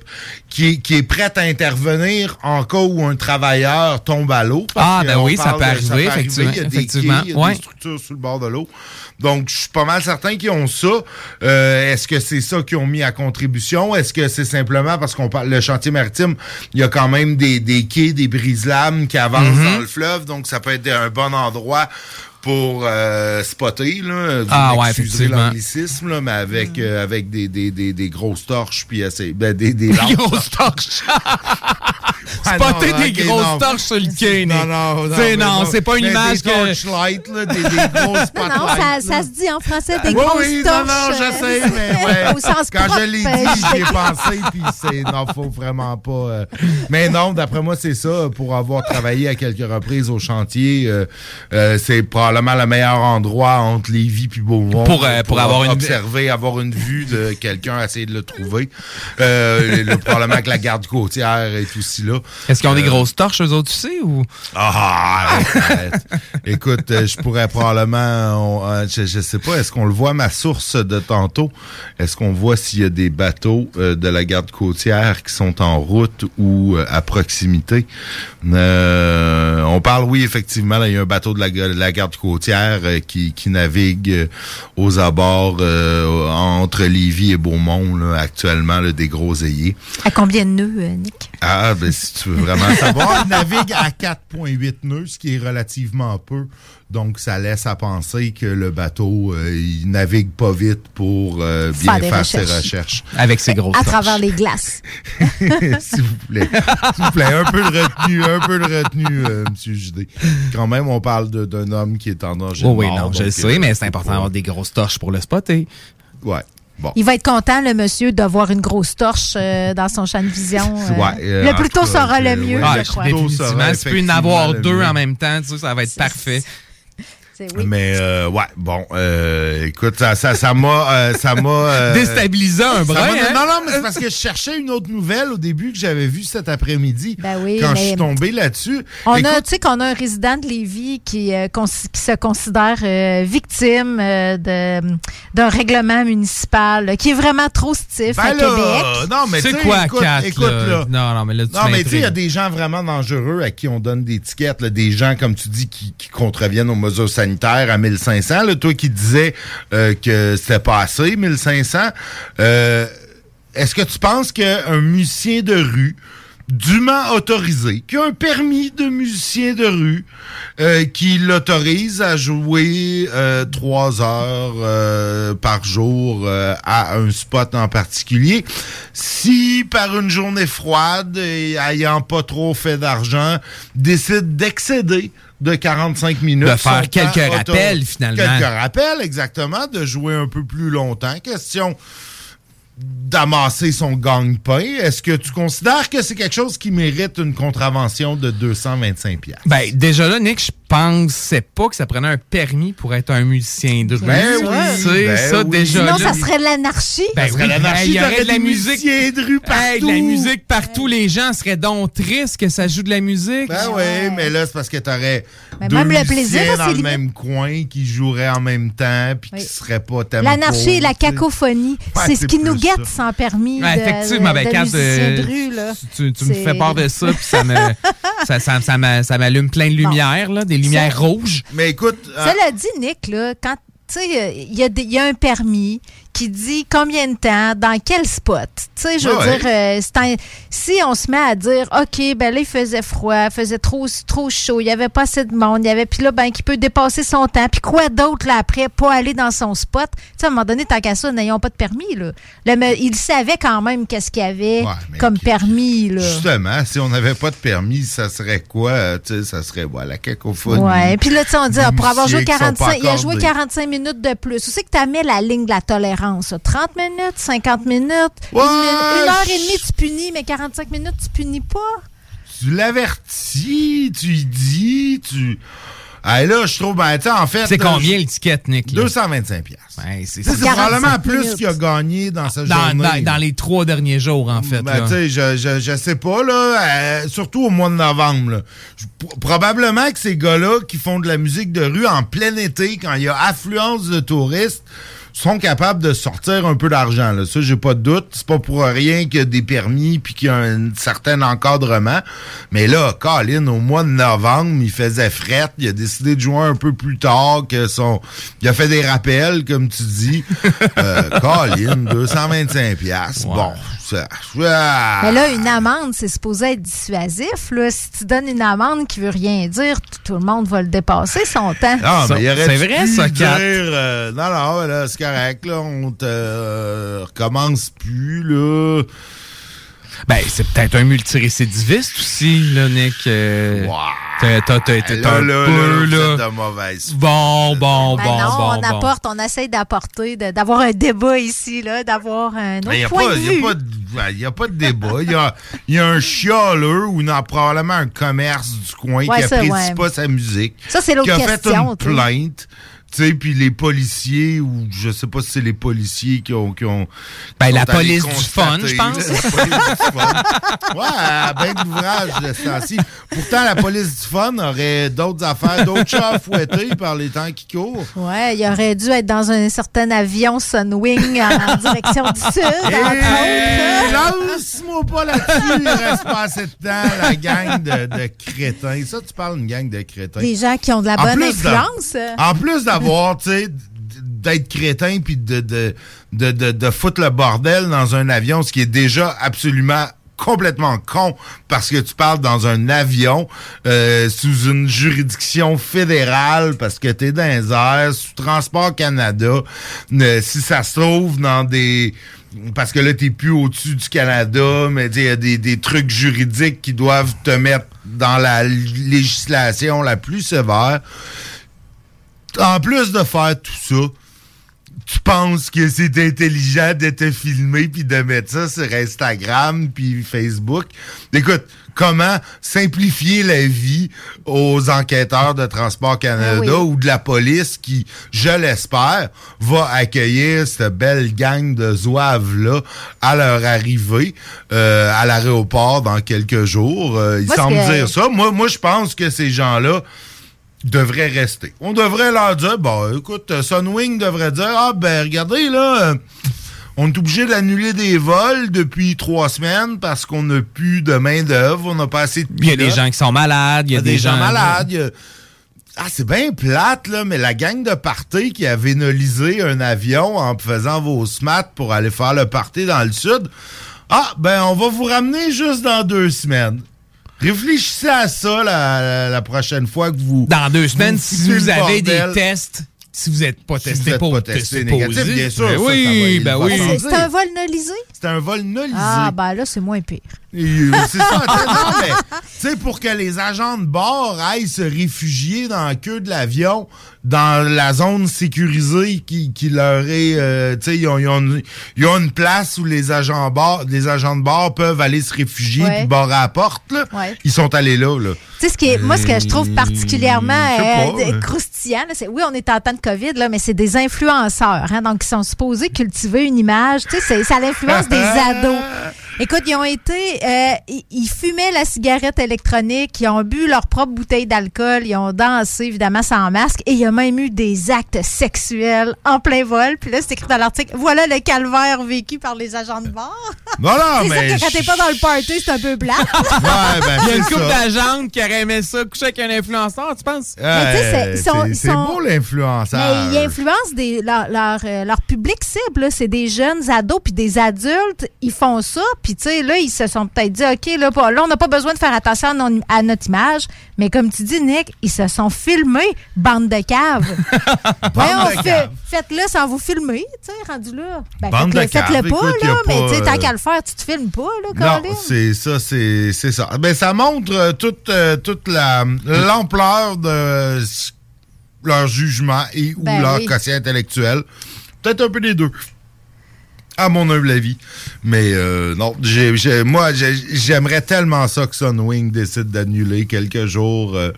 qui est, qui est prête à intervenir en cas où un travailleur tombe à l'eau. Ah, ben oui, ça peut de- arriver, effectivement, Il y a des effectivement, quais, il y a ouais. des structures sur le bord de l'eau. Donc, je suis pas mal certain qu'ils ont ça. Euh, Est-ce que c'est ça qu'ils ont mis à contribution? Est-ce que c'est simplement parce qu'on parle le chantier maritime, il y a quand même des, des quais, des brise-lames qui avancent Mhm. dans le fleuve, donc ça peut être un bon endroit pour euh, spotter, là. Ah ouais, l'anglicisme, là, mais avec, euh, avec des, des, des, des grosses torches, puis assez, ben, des, des lampes. grosses torches! Ah Spotter non, des grosses non. torches sur le quai, Non, non, non. C'est- mais non, c'est pas une image des que... torchlights, là, des, des grosses Non, non, ça, se dit en français des Oui, grosses oui, non, torches. non, je sais, euh, mais ouais. Au sens Quand propre, je l'ai euh, dit, j'y ai je- pensé, puis c'est, non, faut vraiment pas. euh. Mais non, d'après moi, c'est ça. Pour avoir travaillé à quelques reprises au chantier, euh, euh, c'est probablement le meilleur endroit entre Lévis puis Beaumont Pour, euh, pour avoir une- observer, avoir une vue de quelqu'un, essayer de le trouver. Euh, le, probablement que la garde côtière est aussi là. Est-ce qu'ils ont des Euh, grosses torches, eux autres, tu sais, ou... ah, arrête, arrête. Écoute, euh, je pourrais probablement, on- euh, je, je sais pas, est-ce qu'on le voit ma source de tantôt? Est-ce qu'on voit s'il y a des bateaux euh, de la garde côtière qui sont en route ou euh, à proximité? Euh, On parle, oui, effectivement, là, il y a un bateau de la, de la garde côtière euh, qui, qui navigue aux abords euh, entre Lévis et Beaumont là, actuellement, là, des gros ayés. À combien de nœuds, euh, Nick? Ah, ben si tu veux vraiment savoir, il navigue à 4,8 nœuds, ce qui est relativement peu. Donc, ça laisse à penser que le bateau, euh, il navigue pas vite pour euh, bien Faire ses recherches. Avec ses grosses À torches. travers les glaces. S'il vous plaît. S'il vous plaît, un peu de retenue, un peu de retenue, euh, Monsieur Judé. Quand même, on parle d'un homme qui est en danger. Oh oui, mort, non, je le sais, mais c'est important d'avoir des grosses torches pour le spotter. Ouais. Bon. Il va être content, le monsieur, d'avoir une grosse torche euh, dans son champ de vision. euh. Ouais, euh, le plus tôt sera que- le mieux, ouais, Ah, je crois. plutôt définitivement, sera si tu peux en avoir deux en même temps, tu sais, ça va être parfait. Mais euh, ouais, bon, euh, écoute, ça ça ça m'a euh, ça m'a euh, Déstabilisant un ça brin, hein? Non non, mais c'est parce que je cherchais une autre nouvelle au début que j'avais vue cet après-midi. Ben oui, quand je suis tombé là-dessus. On a, tu sais qu'on a un résident de Lévis qui, euh, qui se considère euh, victime euh, de- d'un règlement municipal là, qui est vraiment trop stiff à ben là, Québec. non mais C'est tu sais, quoi, écoute, Kat, écoute, là? là. Non, non, mais là, tu Non, mais tu sais, il y a des gens vraiment dangereux à qui on donne des tickets, là, des gens, comme tu dis, qui, qui contreviennent aux mesures sanitaires à 1500. Là, toi qui disais euh, que c'était pas assez, 1500. Euh, Est-ce que tu penses qu'un musicien de rue, dûment autorisé, qui a un permis de musicien de rue, euh, qui l'autorise à jouer trois heures par jour à un spot en particulier, si par une journée froide et ayant pas trop fait d'argent, décide d'excéder de 45 minutes. De faire quelques rappels, finalement. Quelques rappels, exactement, de jouer un peu plus longtemps. Question d'amasser son gagne-pain. Est-ce que tu considères que c'est quelque chose qui mérite une contravention de 225 pièces Ben, déjà là, Nick, je pensais pas que ça prenait un permis pour être un musicien de rue. Ben oui, ben ça, oui. déjà Sinon, là. ça serait de l'anarchie. Ben Ça serait oui, l'anarchie, hey, il y aurait de la musique. de rue Hey, de la partout. musique partout. Les gens seraient donc tristes que ça joue de la musique. Ben oui, mais là, c'est parce que t'aurais Mais deux même le musiciens plaisir, dans c'est le limite. même coin qui joueraient en même temps puis Oui. qui seraient pas tellement L'anarchie et la cacophonie, Ouais, c'est ce qui nous guette ça. sans permis Ouais, de, effectivement, ben, de quand musicien euh, de rue. Là. tu, tu me fais part de ça, puis ça me ça, ça, ça m'a- ça m'allume plein de lumière, là, des lumières Ça- rouges. Mais écoute, euh, Cela dit, Nick, là, quand tu sais, euh, il y, a des- il y a un permis qui dit combien de temps, dans quel spot. Tu sais, je veux Ah ouais. dire, euh, c'est un- si on se met à dire, OK, ben là, il faisait froid, il faisait trop, trop chaud, il n'y avait pas assez de monde, il y avait, puis là, ben, qui peut dépasser son temps, puis quoi d'autre, là, après, pas aller dans son spot? Tu sais, à un moment donné, tant qu'à ça, n'ayons pas de permis, là. Le me- il savait quand même qu'est-ce qu'il y avait Ouais, mais comme permis, là. Justement, si on n'avait pas de permis, ça serait quoi? euh, tu sais, ça serait voilà, la cacophonie. Ouais, puis là, tu sais, on dit, ah, pour avoir joué musiciens qui sont pas 45, il a joué accordés. 45 minutes de plus. Où c'est que tu mis la ligne de la tolérance? Ça? 30 minutes, 50 minutes, une, une heure et demie, tu punis, mais 45 minutes, tu punis pas? Tu l'avertis, tu lui dis, tu... Ah, là, je trouve, ben, en fait... C'est combien l'étiquette, Nick? là? 225 pièces. Ben, c'est C'est 45 probablement plus qu'il a gagné dans sa dans, journée. dans, dans les trois derniers jours, en fait. Ben, là. tu sais, je, je, je sais pas, là. euh, surtout au mois de novembre, là. Je- p- probablement que ces gars-là qui font de la musique de rue en plein été, quand il y a affluence de touristes, sont capables de sortir un peu d'argent, là. Ça, j'ai pas de doute. C'est pas pour rien qu'il y a des permis puis qu'il y a un certain encadrement. Mais là, Colin, au mois de novembre, il faisait fret. Il a décidé de jouer un peu plus tard que son... Il a fait des rappels, comme tu dis. euh, Colin, 225 piastres. Bon, ça... Ah! Mais là, une amende, c'est supposé être dissuasif. Là. Si tu donnes une amende qui veut rien dire, tout le monde va le dépasser son temps. Ah, Ça- mais il aurait c'est vrai, ça, dire, euh, non, non, là, correct, là, on te euh, recommence plus, là. Ben, c'est peut-être un multirécidiviste aussi, là, Nick. euh, t'as- t'as- t'as- t'as Là, un là, peu, là, de mauvaise Bon, bon, Ben bon, non, bon, on bon. apporte, on essaye d'apporter, d'avoir un débat ici, là, d'avoir un autre Il n'y point pas- de y a vue. pas de- ouais, y a pas de débat. Il y a, y a un chialeux ou non, probablement un commerce du coin Ouais, qui ça, apprécie ouais. pas sa musique. Ça, c'est l'autre Qui a question, fait une tu sais. Tu sais, puis les policiers, ou je sais pas si c'est les policiers qui ont... Qui ont Ben, qui la police du fun, je pense. là, la police du fun. Ouais, ben d'ouvrage de ce temps-ci. Pourtant, la police du fun aurait d'autres affaires, d'autres chats à fouetter par les temps qui courent. Ouais, il aurait dû être dans un certain avion Sunwing en, direction du sud, hein. Lance-moi pas là-dessus, il reste pas assez de temps, la gang de, de crétins. Ça, tu parles d'une gang de crétins. Des gens qui ont de la En bonne influence. En plus d'avoir, tu sais, d'être crétin puis de, de, de, de, de foutre le bordel dans un avion, ce qui est déjà absolument complètement con parce que tu parles dans un avion euh, sous une juridiction fédérale parce que t'es dans les airs, sous Transport Canada. Euh, si ça se trouve dans des parce que là, t'es plus au-dessus du Canada, mais il y a des, des trucs juridiques qui doivent te mettre dans la législation la plus sévère. En plus de faire tout ça, tu penses que c'est intelligent de te filmer puis de mettre ça sur Instagram puis Facebook? Écoute, comment simplifier la vie aux enquêteurs de Transport Canada Ah oui. ou de la police qui, je l'espère, va accueillir cette belle gang de zouaves-là à leur arrivée euh, à l'aéroport dans quelques jours? Euh, il Moi, ce semble que- dire ça. Moi, moi je pense que ces gens-là devraient rester. On devrait leur dire, bon, écoute, Sunwing devrait dire, ah ben, regardez, là, euh, on est obligé d'annuler des vols depuis trois semaines parce qu'on n'a plus de main-d'œuvre, on n'a pas assez de Il y a des gens qui sont malades, il y a des, gens malades. a- Ah, c'est bien plate, là, mais la gang de party qui a vénolisé un avion en faisant vos smats pour aller faire le party dans le sud, ah, ben, on va vous ramener juste dans deux semaines. Réfléchissez à ça la, la- la prochaine fois que vous. Dans deux semaines, vous si vous avez des tests, si vous n'êtes pas Si testé vous êtes pour pas testé négatif, bien sûr, ben ça, oui, ben va oui. C'est un vol nolisé? C'est un vol nolisé. Ah, ben là, c'est moins pire. Euh, C'est ça, attends, non, mais, tu sais, pour que les agents de bord aillent se réfugier dans la queue de l'avion, dans la zone sécurisée qui, qui leur est, euh, tu sais, ils ont, ils ont une- ils ont une place où les agents, bord, les agents de bord peuvent aller se réfugier Ouais. puis barrer à la porte, là. Ouais. Ils sont allés là, là. Tu sais, ce qui est, moi, ce que je trouve particulièrement euh, pas, de- euh. croustillant, c'est oui, on est en temps de COVID, là, mais c'est des influenceurs, hein, donc ils sont supposés cultiver une image. Tu sais, c'est- ça l'influence des ados. Écoute, ils ont été, euh, ils, fumaient la cigarette électronique, ils ont bu leur propre bouteille d'alcool, ils ont dansé évidemment sans masque, et il y a même eu des actes sexuels en plein vol. Puis là, c'est écrit dans l'article. Voilà le calvaire vécu par les agents de bord. Voilà, c'est mais sûr que quand t'es pas dans le party, c'est un peu plat. Ouais, ben, Il y a une couple d'agents qui auraient aimé ça, coucher avec un influenceur, tu penses? Mais tu sais, c'est- Euh, ils sont- c'est beau l'influenceur. Mais ils influencent des, leur, leur, euh, leur public cible. là. C'est des jeunes ados puis des adultes. Ils font ça. Puis, tu sais, là, ils se sont peut-être dit, OK, là, on n'a pas besoin de faire attention à, non- à notre image. Mais comme tu dis, Nick, ils se sont filmés, bande de fait- caves. Faites-le sans vous filmer, tu sais, rendu là. Ben, Bande faites-le de caves. faites-le pas, Écoute, là. mais, tu sais, tant euh, qu'à le faire, tu te filmes pas, là, Non, Colin. c'est ça, c'est c'est ça. Ben ça montre euh, toute euh, toute la l'ampleur de leur jugement et ou Ben leur oui. quotient intellectuel. Peut-être un peu des deux. À mon humble avis. Mais euh, non, j'ai, j'ai- moi, j'ai- j'aimerais tellement ça que Sunwing décide d'annuler quelques jours. euh.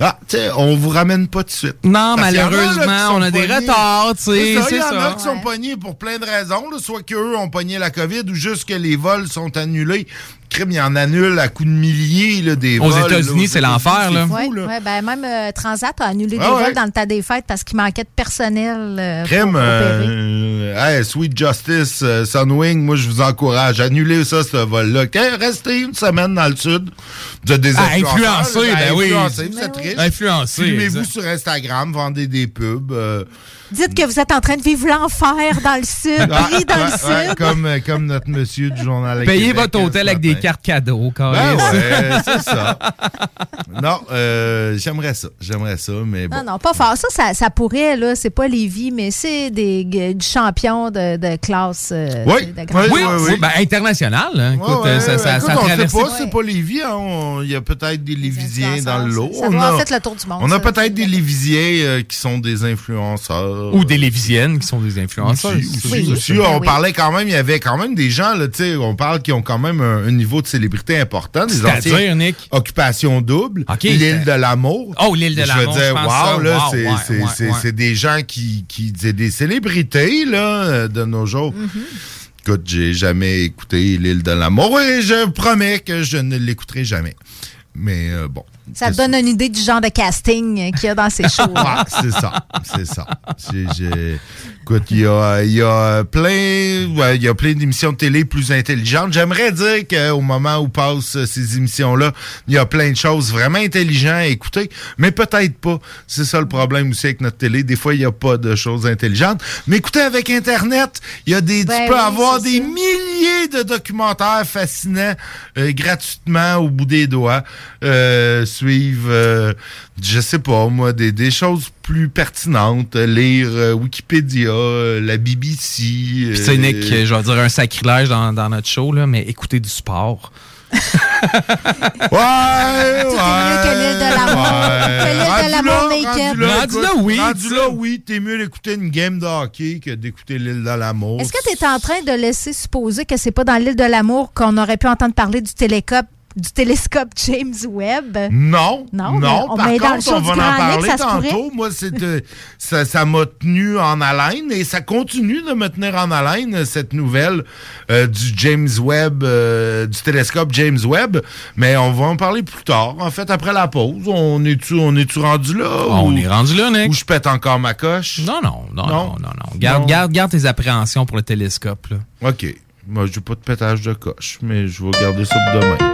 Ah, tu sais, on vous ramène pas tout de suite. Non, Parce a, malheureusement, on a des retards, tu sais, C'est ça, c'est Il y en a qui sont pognés pour plein de raisons. là. soit qu'eux ont pogné la COVID ou juste que les vols sont annulés. Crime, il en annule à coups de milliers là, des Aux vols. États-Unis, là, aux c'est l'enfer, là. fou, Ouais, là. ouais, ben même euh, Transat a annulé Ah des ouais. vols dans le tas des fêtes parce qu'il manquait de personnel. euh, opérer. euh, hey, Sweet Justice, euh, Sunwing, moi je vous encourage. Annulez ça, ce vol-là. Restez une semaine dans le sud. Vous êtes des Ah, influenceurs, influencé, là. ben oui. Influencés, vous Ben êtes oui. riches. Influencé, Filmez-vous sur Instagram, vendez des pubs. Dites que vous êtes en train de vivre l'enfer dans le sud, Ah, pris dans ouais, le ouais, sud. comme, euh, comme notre monsieur du journal. Payez Québec, votre euh, hôtel avec des cartes cadeaux, quand Ben même. ouais, c'est ça. Non, euh, j'aimerais ça. J'aimerais ça, mais bon. Non, non, pas fort. Ça, ça, ça pourrait, là, c'est pas Lévis, mais c'est des du champion de, de classe. euh, Oui, de Oui, classe. oui, ben, international. hein. Écoute, Ouais, ouais, euh, ça, ça, écoute, ça on sait pas, c'est pas Lévis. hein. On- Il y a peut-être des Lévisiens dans le lot. Ça On a- fait le tour du monde. On a ça. peut-être des Lévisiens euh, qui sont des influenceurs. Ou des Lévisiennes qui sont des influenceurs. Aussi, aussi, Oui. aussi. On oui. parlait quand même, il y avait quand même des gens, là, tu sais, on parle qui ont quand même un, un niveau de célébrité important. Des C'est-à-dire, anciens Nick? Occupation double, l'île de l'amour. Oh, l'île de Je l'amour, veux dire, je wow, là, wow, c'est ouais, des gens qui, qui, c'est des célébrités, là, de nos jours. Mm-hmm. Écoute, j'ai jamais écouté l'île de l'amour et je promets que je ne l'écouterai jamais. Mais euh, bon. Ça te donne une idée du genre de casting qu'il y a dans ces shows. Ouais, c'est ça, c'est ça. J'ai- j'ai- Écoute, il y a, il y a plein, ouais, il y a plein d'émissions de télé plus intelligentes. J'aimerais dire qu'au moment où passent ces émissions-là, il y a plein de choses vraiment intelligentes à écouter, mais peut-être pas. C'est ça le problème aussi avec notre télé. Des fois, il n'y a pas de choses intelligentes. Mais écoutez, avec Internet, il y a des, Ben tu peux oui, avoir des ça. Milliers de documentaires fascinants euh, gratuitement au bout des doigts. Euh, suivre, euh, je sais pas moi, des, des choses plus pertinentes. euh, Lire euh, Wikipédia, la BBC. Puis euh, Nick, je vais dire un sacrilège dans, dans notre show, là, mais écoutez du sport. Ouais, ouais. mieux que l'île de l'amour. Que l'île de l'amour naked. Rendu là, Rendu écoute, là, oui, Rendu là, oui, t'es mieux d'écouter une game de hockey que d'écouter l'île de l'amour. Est-ce que tu es en train de laisser supposer que c'est pas dans l'île de l'amour qu'on aurait pu entendre parler du télescope, du télescope James Webb? Non, Non, non. on par met dans le contre, on va en Nick, parler pourrait. tantôt. Moi, c'est, euh, ça, ça m'a tenu en haleine et ça continue de me tenir en haleine cette nouvelle euh, du James Webb, euh, du télescope James Webb. Mais on va en parler plus tard. En fait, après la pause, on est-tu, on est-tu rendu là On ou- est rendu là, Nick. Ou je pète encore ma coche? Non, non, non, non, non, non. Non. Garde, garde, garde tes appréhensions pour le télescope. Là. Ok. Moi, j'ai pas de pétage de coche, mais je vais garder ça pour demain.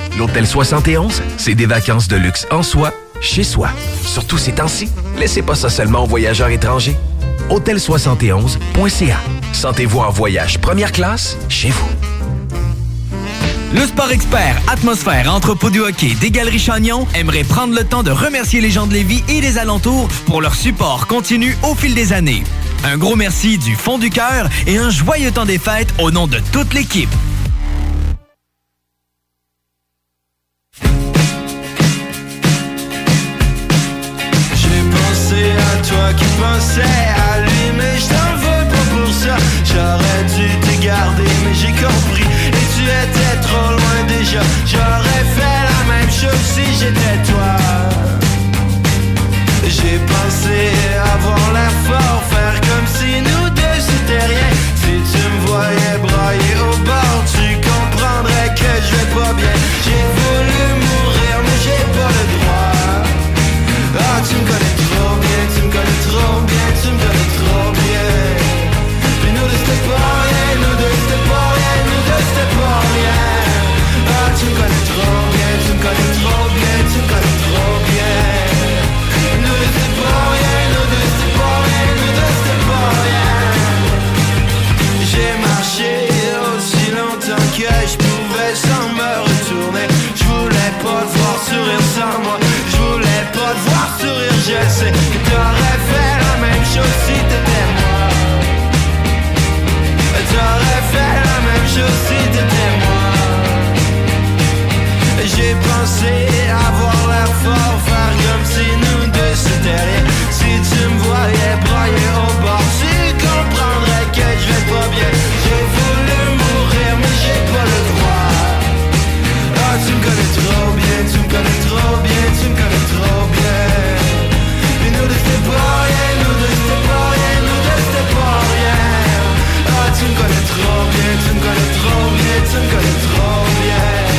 L'Hôtel 71, c'est des vacances de luxe en soi, chez soi. Surtout ces temps-ci, laissez pas ça seulement aux voyageurs étrangers. Hôtel71.ca. Sentez-vous en voyage première classe chez vous. Le sport expert Atmosphère Entrepôt du hockey des Galeries Chagnon aimerait prendre le temps de remercier les gens de Lévis et des alentours pour leur support continu au fil des années. Un gros merci du fond du cœur et un joyeux temps des fêtes au nom de toute l'équipe. Toi qui pensais à lui Mais je t'en veux pas pour ça. J'aurais dû te garder mais j'ai compris. Et tu étais trop loin déjà. J'aurais fait la même chose si j'étais toi. J'ai pensé avoir l'air fort Faire comme si te voir sourire, je sais que t'aurais fait la même chose si t'étais moi. T'aurais fait la même chose si t'étais moi. J'ai pensé avoir l'air fort, faire comme si nous deux c'était. Si tu me voyais brailler au bord, connais trop bien, tu me connais trop bien, tu me connais trop bien.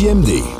CJMD.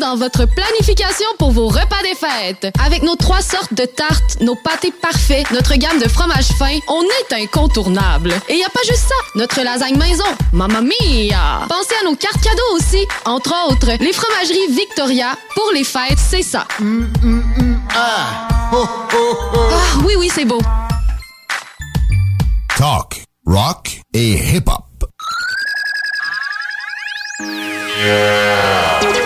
dans votre planification pour vos repas des fêtes. Avec nos trois sortes de tartes, nos pâtés parfaits, notre gamme de fromages fins, on est incontournable. Et il y a pas juste ça, notre lasagne maison, mamma mia! Pensez à nos cartes cadeaux aussi, entre autres, les fromageries Victoria, pour les fêtes, c'est ça. Ah! Ah oui, oui, c'est beau. Talk, rock et hip-hop. Thank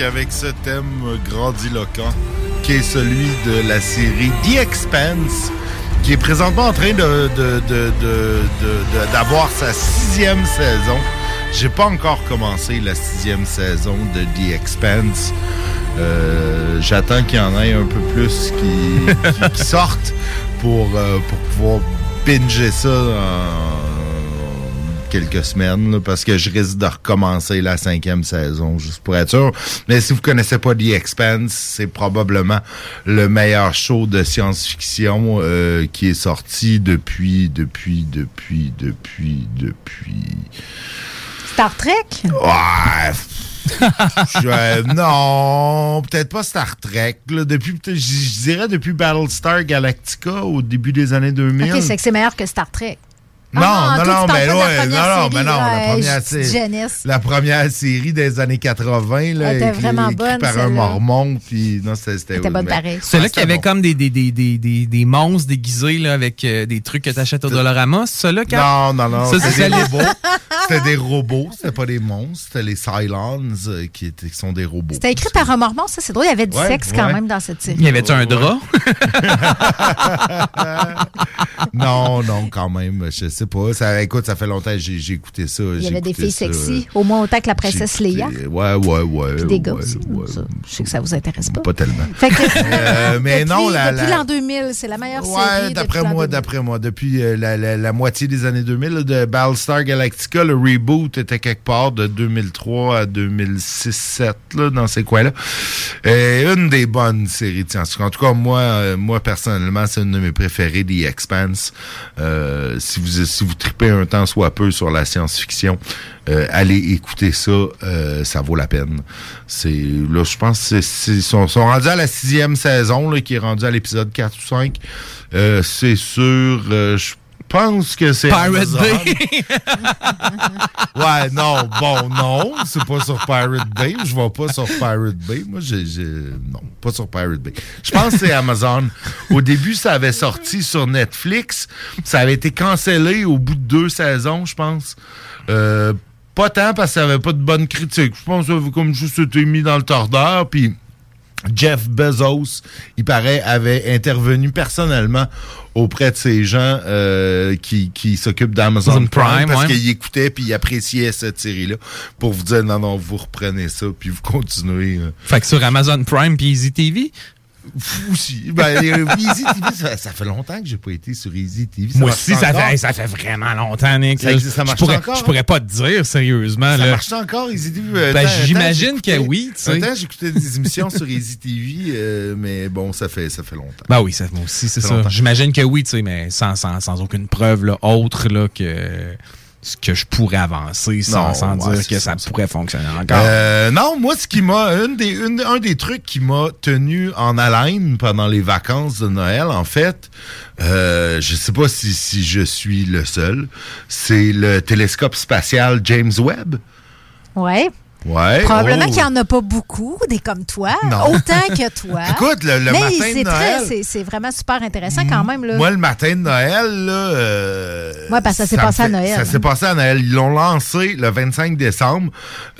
avec ce thème grandiloquent qui est celui de la série The Expanse qui est présentement en train de, d'avoir sa sixième saison. J'ai pas encore commencé la sixième saison de The Expanse. Euh, J'attends qu'il y en ait un peu plus qui sortent pour, euh, pour pouvoir binger ça en quelques semaines là, parce que je risque de recommencer la cinquième saison juste pour être sûr. Mais si vous connaissez pas The Expanse, c'est probablement le meilleur show de science-fiction euh, qui est sorti depuis, depuis, depuis, depuis, depuis. Star Trek? Ouais. Je- non, peut-être pas Star Trek. là. depuis, je dirais depuis Battlestar Galactica au début des années 2000. OK, c'est que c'est meilleur que Star Trek. Non, Ah, non, toi, non, tu mais ouais, non, première non, série, mais non, la ouais, première série. La première série des années 80, là, Elle était vraiment écrit bonne, par un mormon, puis non, c'était c'était bonne mais- pareil. C'est là qu'il y avait comme des, des, des, des, des, des monstres déguisés là, avec euh, des trucs que t'achètes au Dollarama. C'est là, Cap? Non, non, non, c'était des robots. C'était des robots, c'était pas des monstres, c'était les Cylons euh, qui, étaient, qui sont des robots. C'était écrit par un mormon, ça, c'est drôle. Il y avait du Ouais, sexe quand même dans cette série. Il y avait-tu un drap? non, non, quand même, je sais pas. Ça, écoute, ça fait longtemps que j'ai écouté ça. Il y avait des filles ça. sexy, au moins autant que la princesse Léa. Ouais, ouais, ouais. Puis des gars aussi. ouais. Je sais que ça vous intéresse pas. Pas tellement. Fait que, Euh, mais depuis, non, la, depuis la- l'an 2000, c'est la meilleure Ouais, série. d'après moi, 2000. d'après moi, depuis euh, la, la- la moitié des années 2000, là, de Battlestar Galactica, le reboot était quelque part de 2003 à 2006-2007, là, dans ces coins-là. Une des bonnes séries de science-fiction. En tout cas, moi, euh, moi personnellement, c'est une de mes préférées, The Expanse. Euh, si vous si vous tripez un temps soit peu sur la science-fiction, euh, allez écouter ça, euh, ça vaut la peine. C'est là, je pense, c'est- c'est- sont, rendus à la sixième saison, qui est rendue à l'épisode 4 ou 5. Euh, c'est sûr, je pense que c'est Pirate Amazon. Bay. ouais, non, bon, non, c'est pas sur Pirate Bay. Je vais pas sur Pirate Bay. Moi, j'ai, non, pas sur Pirate Bay. Je pense que c'est Amazon. Au début, ça avait sorti sur Netflix. Ça avait été cancellé au bout de deux saisons, je pense. Euh, pas tant parce que ça avait pas de bonne critique. Je pense que comme juste été mis dans le tordeur, puis Jeff Bezos, il paraît, avait intervenu personnellement auprès de ces gens euh, qui, qui s'occupent d'Amazon Amazon Prime, Prime, parce ouais. qu'il écoutait puis il appréciait cette série-là pour vous dire non, non, vous reprenez ça puis vous continuez. euh. Fait que sur Amazon Prime puis Easy TV. Aussi. Ben, Easy TV, ça, ça fait longtemps que j'ai pas été sur Easy TV. Moi aussi, ça fait, ça fait vraiment longtemps, Nick. Ça existe- ça je marche pourrais, encore, Je pourrais pas te dire, sérieusement. Ça là. marche encore, Easy TV? Euh, Ben, j'imagine que oui, tu sais. J'écoutais des émissions sur Easy TV, euh, mais bon, ça fait, ça fait longtemps. Ben oui, ça, moi aussi, c'est Ça. J'imagine que oui, tu sais, mais sans, sans, sans aucune preuve là, autre là, que ce que je pourrais avancer sans, Non, sans ouais, dire que ça, ça, pourrait fonctionner encore. Euh, non, moi, ce qui m'a. une des- une- un des trucs qui m'a tenu en haleine pendant les vacances de Noël, en fait, euh, je sais pas si, si je suis le seul, c'est le télescope spatial James Webb. Ouais. Ouais. Probablement oh. qu'il n'y en a pas beaucoup, des comme toi, Non. autant que toi. Écoute, le- le Mais matin c'est de Noël- c'est- C'est vraiment super intéressant quand même. Là. Moi, le matin de Noël, là. euh, Ouais, parce que ça s'est passé à Noël. Ça s'est passé à Noël. Ils l'ont lancé le 25 décembre.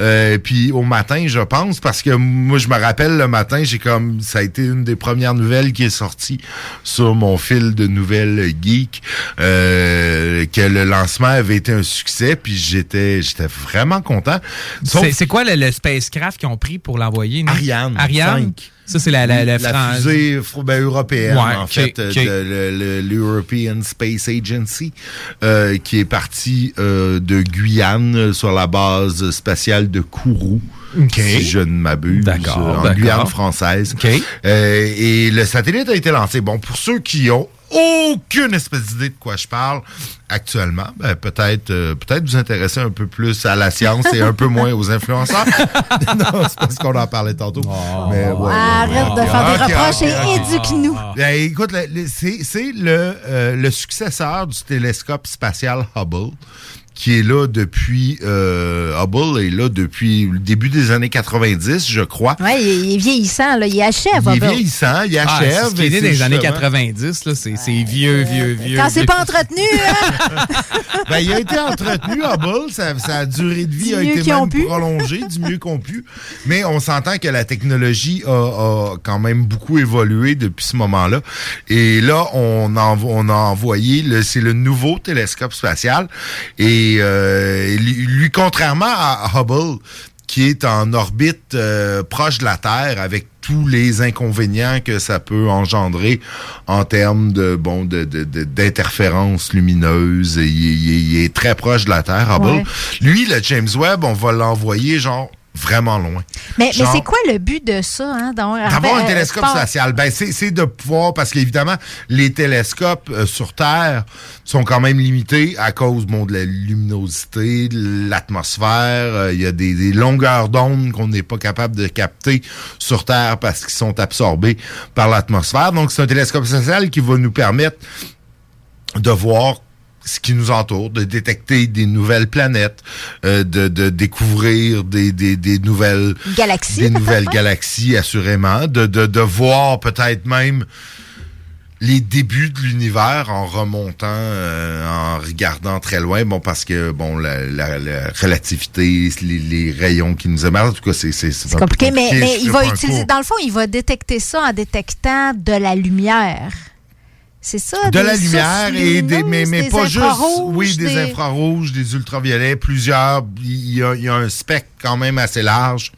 euh, puis au matin, je pense, parce que moi, je me rappelle le matin, j'ai comme. Ça a été une des premières nouvelles qui est sortie sur mon fil de nouvelles geek. euh, que le lancement avait été un succès. Puis j'étais j'étais vraiment content. Sauf- C'est c'est quoi le, le spacecraft qu'ils ont pris pour l'envoyer? Ariane Ariane? 5. Ça, c'est la, la, la, fusée ben, européenne, Ouais, en fait, de le- le- l'European Space Agency, euh, qui est partie euh, de Guyane euh, sur la base spatiale de Kourou. Ok. Si je ne m'abuse. D'accord, En. Guyane française. Euh, et le satellite a été lancé. Bon, pour ceux qui ont aucune espèce d'idée de quoi je parle actuellement, ben, peut-être euh, peut-être vous intéresser un peu plus à la science et un peu moins aux influenceurs. non, c'est parce qu'on en parlait tantôt. Mais ouais, Arrête de faire des reproches et éduque-nous. Ben, écoute, c'est c'est le, euh, le successeur du télescope spatial Hubble qui est là depuis euh, Hubble est là depuis le début des années 90, je crois. Oui, il est vieillissant, là. Il achève. Il est Hubble. vieillissant, il Ah, achève. c'est ce né c'est dans les années justement- 90, là, c'est vieux, vieux, vieux. Quand c'est pas entretenu, hein? Ben, il a été entretenu, Hubble. Ça, sa durée de vie Du a été même prolongée, du mieux qu'on pu. Mais on s'entend que la technologie a, a quand même beaucoup évolué depuis ce moment-là. Et là, on, envo- on a envoyé, le- c'est le nouveau télescope spatial. Et euh, lui, lui, contrairement à Hubble, qui est en orbite euh, proche de la Terre avec tous les inconvénients que ça peut engendrer en termes de bon de d'interférences lumineuses. Il, est- il est- il est très proche de la Terre, Hubble. Ouais. Lui, le James Webb, on va l'envoyer genre vraiment loin. Mais, mais c'est quoi le but de ça? Hein? D'avoir un euh, télescope spatial, ben c'est c'est de pouvoir, parce qu'évidemment, les télescopes euh, sur Terre sont quand même limités à cause bon, de la luminosité, de l'atmosphère. Euh, Il y a des, des longueurs d'onde qu'on n'est pas capable de capter sur Terre parce qu'ils sont absorbés par l'atmosphère. Donc, c'est un télescope spatial qui va nous permettre de voir ce qui nous entoure, de détecter des nouvelles planètes, euh, de, de découvrir des, des, des nouvelles Galaxies, des nouvelles galaxies, assurément, de, de, de voir peut-être même les débuts de l'univers en remontant, euh, en regardant très loin, bon parce que bon la, la, la relativité, les, les rayons qui nous émergent, en tout cas c'est c'est C'est compliqué, mais, mais il va utiliser. cours. Dans le fond, il va détecter ça en détectant de la lumière. C'est ça? de des la lumière et des mais, mais des pas juste oui des, infrarouges des ultraviolets plusieurs il y a, il y a un spectre quand même assez large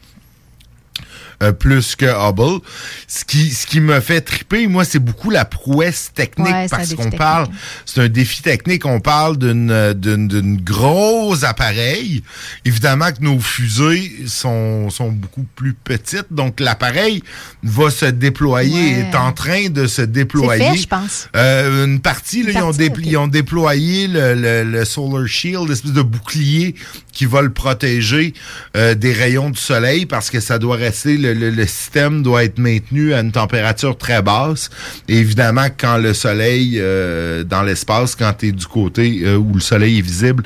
euh, plus que Hubble. Ce qui, ce qui me fait triper, moi, c'est beaucoup la prouesse technique Ouais, parce défi qu'on technique. parle, c'est un défi technique. On parle d'une, euh, d'une, d'une gros appareil. Évidemment que nos fusées sont, sont beaucoup plus petites, donc l'appareil va se déployer, Ouais. est en train de se déployer. fait, je pense. Euh, une partie, là, Une ils, ont dé- ils ont déployé le, le- le Solar Shield, l'espèce de bouclier qui va le protéger euh, des rayons du soleil parce que ça doit rester, le, le- le système doit être maintenu à une température très basse. Et évidemment, quand le soleil, euh, dans l'espace, quand tu es du côté euh, où le soleil est visible,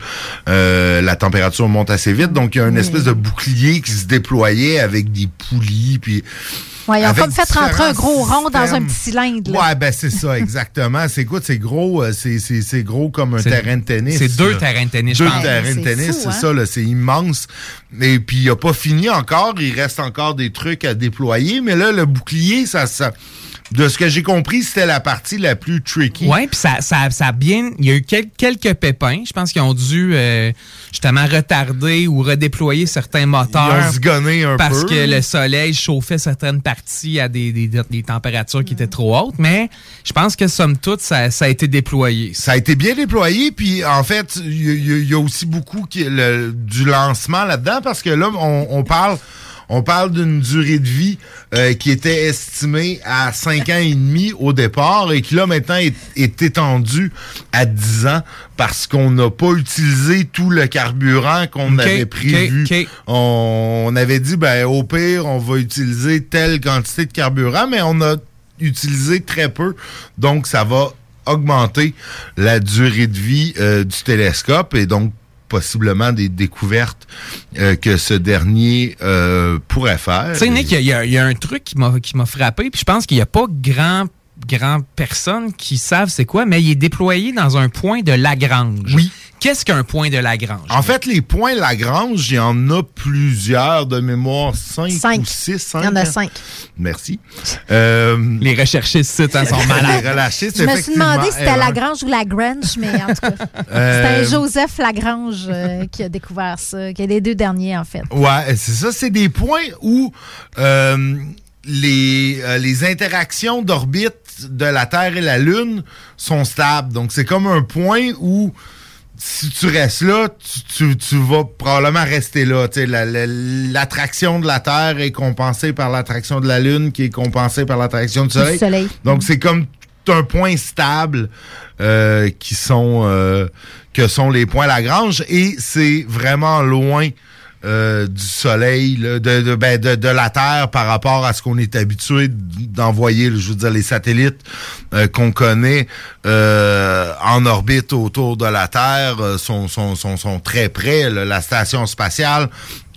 euh, la température monte assez vite. Donc, il y a une espèce de bouclier qui se déployait avec des poulies, puis... Ouais, ils ont comme fait rentrer un gros rond dans un petit cylindre. là. Ouais, ben c'est ça, exactement. C'est écoute, c'est gros, euh, c'est c'est c'est gros comme un terrain de tennis. c'est deux terrains de tennis, je Deux pense. terrains de C'est tennis, c'est hein? ça, là, c'est immense. Et puis il a pas fini encore, il reste encore des trucs à déployer, mais là le bouclier, ça, ça de ce que j'ai compris, c'était la partie la plus tricky. Oui, puis ça, ça, ça a bien. Il y a eu quel- quelques pépins. Je pense qu'ils ont dû euh, justement retarder ou redéployer certains moteurs. Ils ont un parce peu. que le soleil chauffait certaines parties à des, des, des températures qui étaient trop hautes. Mais je pense que somme toute, ça, ça a été déployé. Ça a été bien déployé, puis en fait, il y, y a aussi beaucoup qui, le- du lancement là-dedans, parce que là, on, on parle, on parle d'une durée de vie euh, qui était estimée à 5 ans et demi au départ, et qui là maintenant est, est étendue à 10 ans parce qu'on n'a pas utilisé tout le carburant qu'on avait prévu. on avait dit, ben au pire, on va utiliser telle quantité de carburant, mais on a utilisé très peu, donc ça va augmenter la durée de vie euh, du télescope et donc possiblement des découvertes euh, que ce dernier euh, pourrait faire. Tu sais, Nick, il y a- y, y un truc qui m'a qui m'a frappé, puis je pense qu'il n'y a pas grand grand personnes qui savent c'est quoi, mais il est déployé dans un point de Lagrange. Oui. Qu'est-ce qu'un point de Lagrange? En fait, les points Lagrange, il y en a plusieurs de mémoire, 5 Cinq. ou 6. Il y en a cinq. Merci. Euh, les recherchistes hein, sont malades. les Je me suis demandé si c'était. Lagrange ou Lagrange, mais en tout cas, Euh, c'était Joseph Lagrange euh, qui a découvert ça, qui est les deux derniers, en fait. Ouais, c'est ça. C'est des points où euh, les, euh, les interactions d'orbite de la Terre et la Lune sont stables. Donc, c'est comme un point où si tu restes là, tu, tu- tu vas probablement rester là. Sais, la- la- L'attraction de la Terre est compensée par l'attraction de la Lune, qui est compensée par l'attraction du Soleil. Soleil. Donc, c'est comme un point stable euh, qui sont euh, que sont les points Lagrange et c'est vraiment loin euh, du soleil, de, de, ben, de, de la Terre par rapport à ce qu'on est habitué d'envoyer, je veux dire, les satellites euh, qu'on connaît euh, en orbite autour de la Terre sont, sont, sont, sont très près. là. La station spatiale,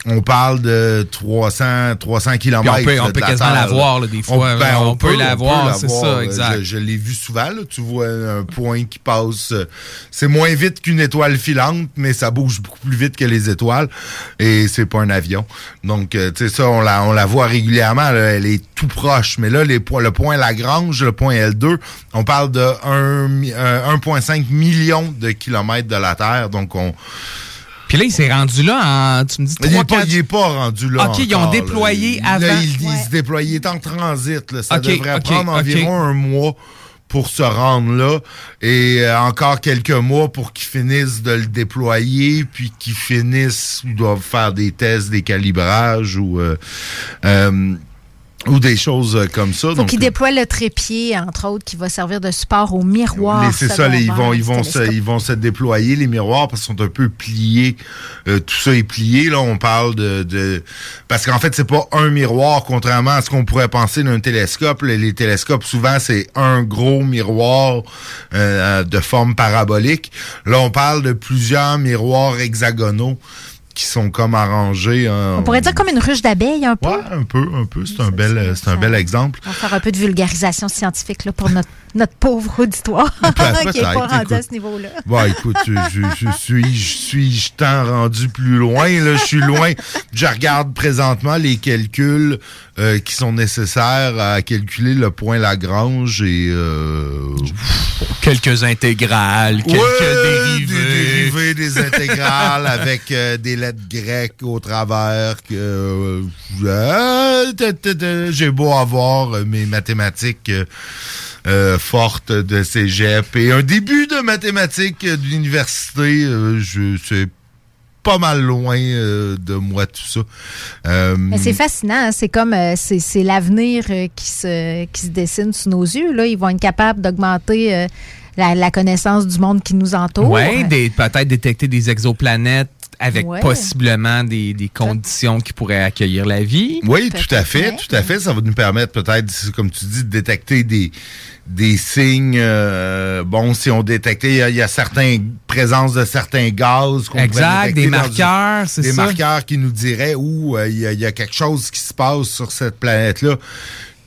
on parle de 300, 300 km. Puis on peut- on peut quasiment la voir, là, des fois. ben, On peut la voir, c'est ça, exact. Je, je l'ai vu souvent. là. Tu vois un point qui passe. euh, C'est moins vite qu'une étoile filante, mais ça bouge beaucoup plus vite que les étoiles. Et c'est pas un avion. Donc, euh, tu sais, ça, on la, on la voit régulièrement. là. Elle est tout proche. Mais là, les, le point Lagrange, le point L2, on parle de un mi- euh, 1,5 million de kilomètres de la Terre. Donc, on. Puis là, il s'est rendu là en, tu me dis, Il 3, n'est pas, il est pas rendu là. OK, ils ont là. déployé Là, avant. il, il se déploie. Il est en transit. là. Ça devrait prendre environ un mois pour se rendre là et euh, encore quelques mois pour qu'ils finissent de le déployer puis qu'ils finissent ils doivent faire des tests des calibrages ou euh, euh, ou des choses euh, comme ça Faut donc qu'ils déploient le trépied, entre autres, qui va servir de support au miroir. mais c'est ça, ils vont, ils vont, se, ils vont se déployer les miroirs parce qu'ils sont un peu pliés. Euh, tout ça est plié. Là, on parle de, de parce qu'en fait, c'est pas un miroir, contrairement à ce qu'on pourrait penser d'un télescope. Là, les télescopes, souvent, c'est un gros miroir euh, de forme parabolique. Là, on parle de plusieurs miroirs hexagonaux qui sont comme arrangés. en- On pourrait dire comme une ruche d'abeilles, un peu. Ouais, un peu, un peu. C'est un bel, euh, c'est un bel exemple. On va faire un peu de vulgarisation scientifique là, pour notre, notre pauvre auditoire qui n'est pas rendu à ce niveau-là. Bon, écoute, je, je- je suis, je suis, je tant rendu plus loin. Là, je suis loin. Je regarde présentement les calculs euh, qui sont nécessaires à calculer le point Lagrange et euh, Quelques intégrales, quelques Ouais, dérivés. Des dérivés, des intégrales avec euh, des lettres grecques au travers. Que, euh, J'ai beau avoir mes mathématiques euh, fortes de cégep et un début de mathématiques d'université. euh, je c'est pas mal loin euh, de moi tout ça. Euh, Mais c'est fascinant, hein. c'est comme euh, c'est l'avenir qui se qui se dessine sous nos yeux. Là, ils vont être capables d'augmenter euh, la, la connaissance du monde qui nous entoure. Ouais, des- peut-être détecter des exoplanètes avec Ouais. possiblement des, des conditions qui pourraient accueillir la vie. Oui, tout à fait, tout à fait. Ça va nous permettre peut-être, comme tu dis, de détecter des, des signes. euh, bon, si on détectait, il y a- il y, a certaines présences de certains gaz qu'on Exact, des marqueurs, c'est Des ça. marqueurs qui nous diraient où euh, il y, a- il y a quelque chose qui se passe sur cette planète-là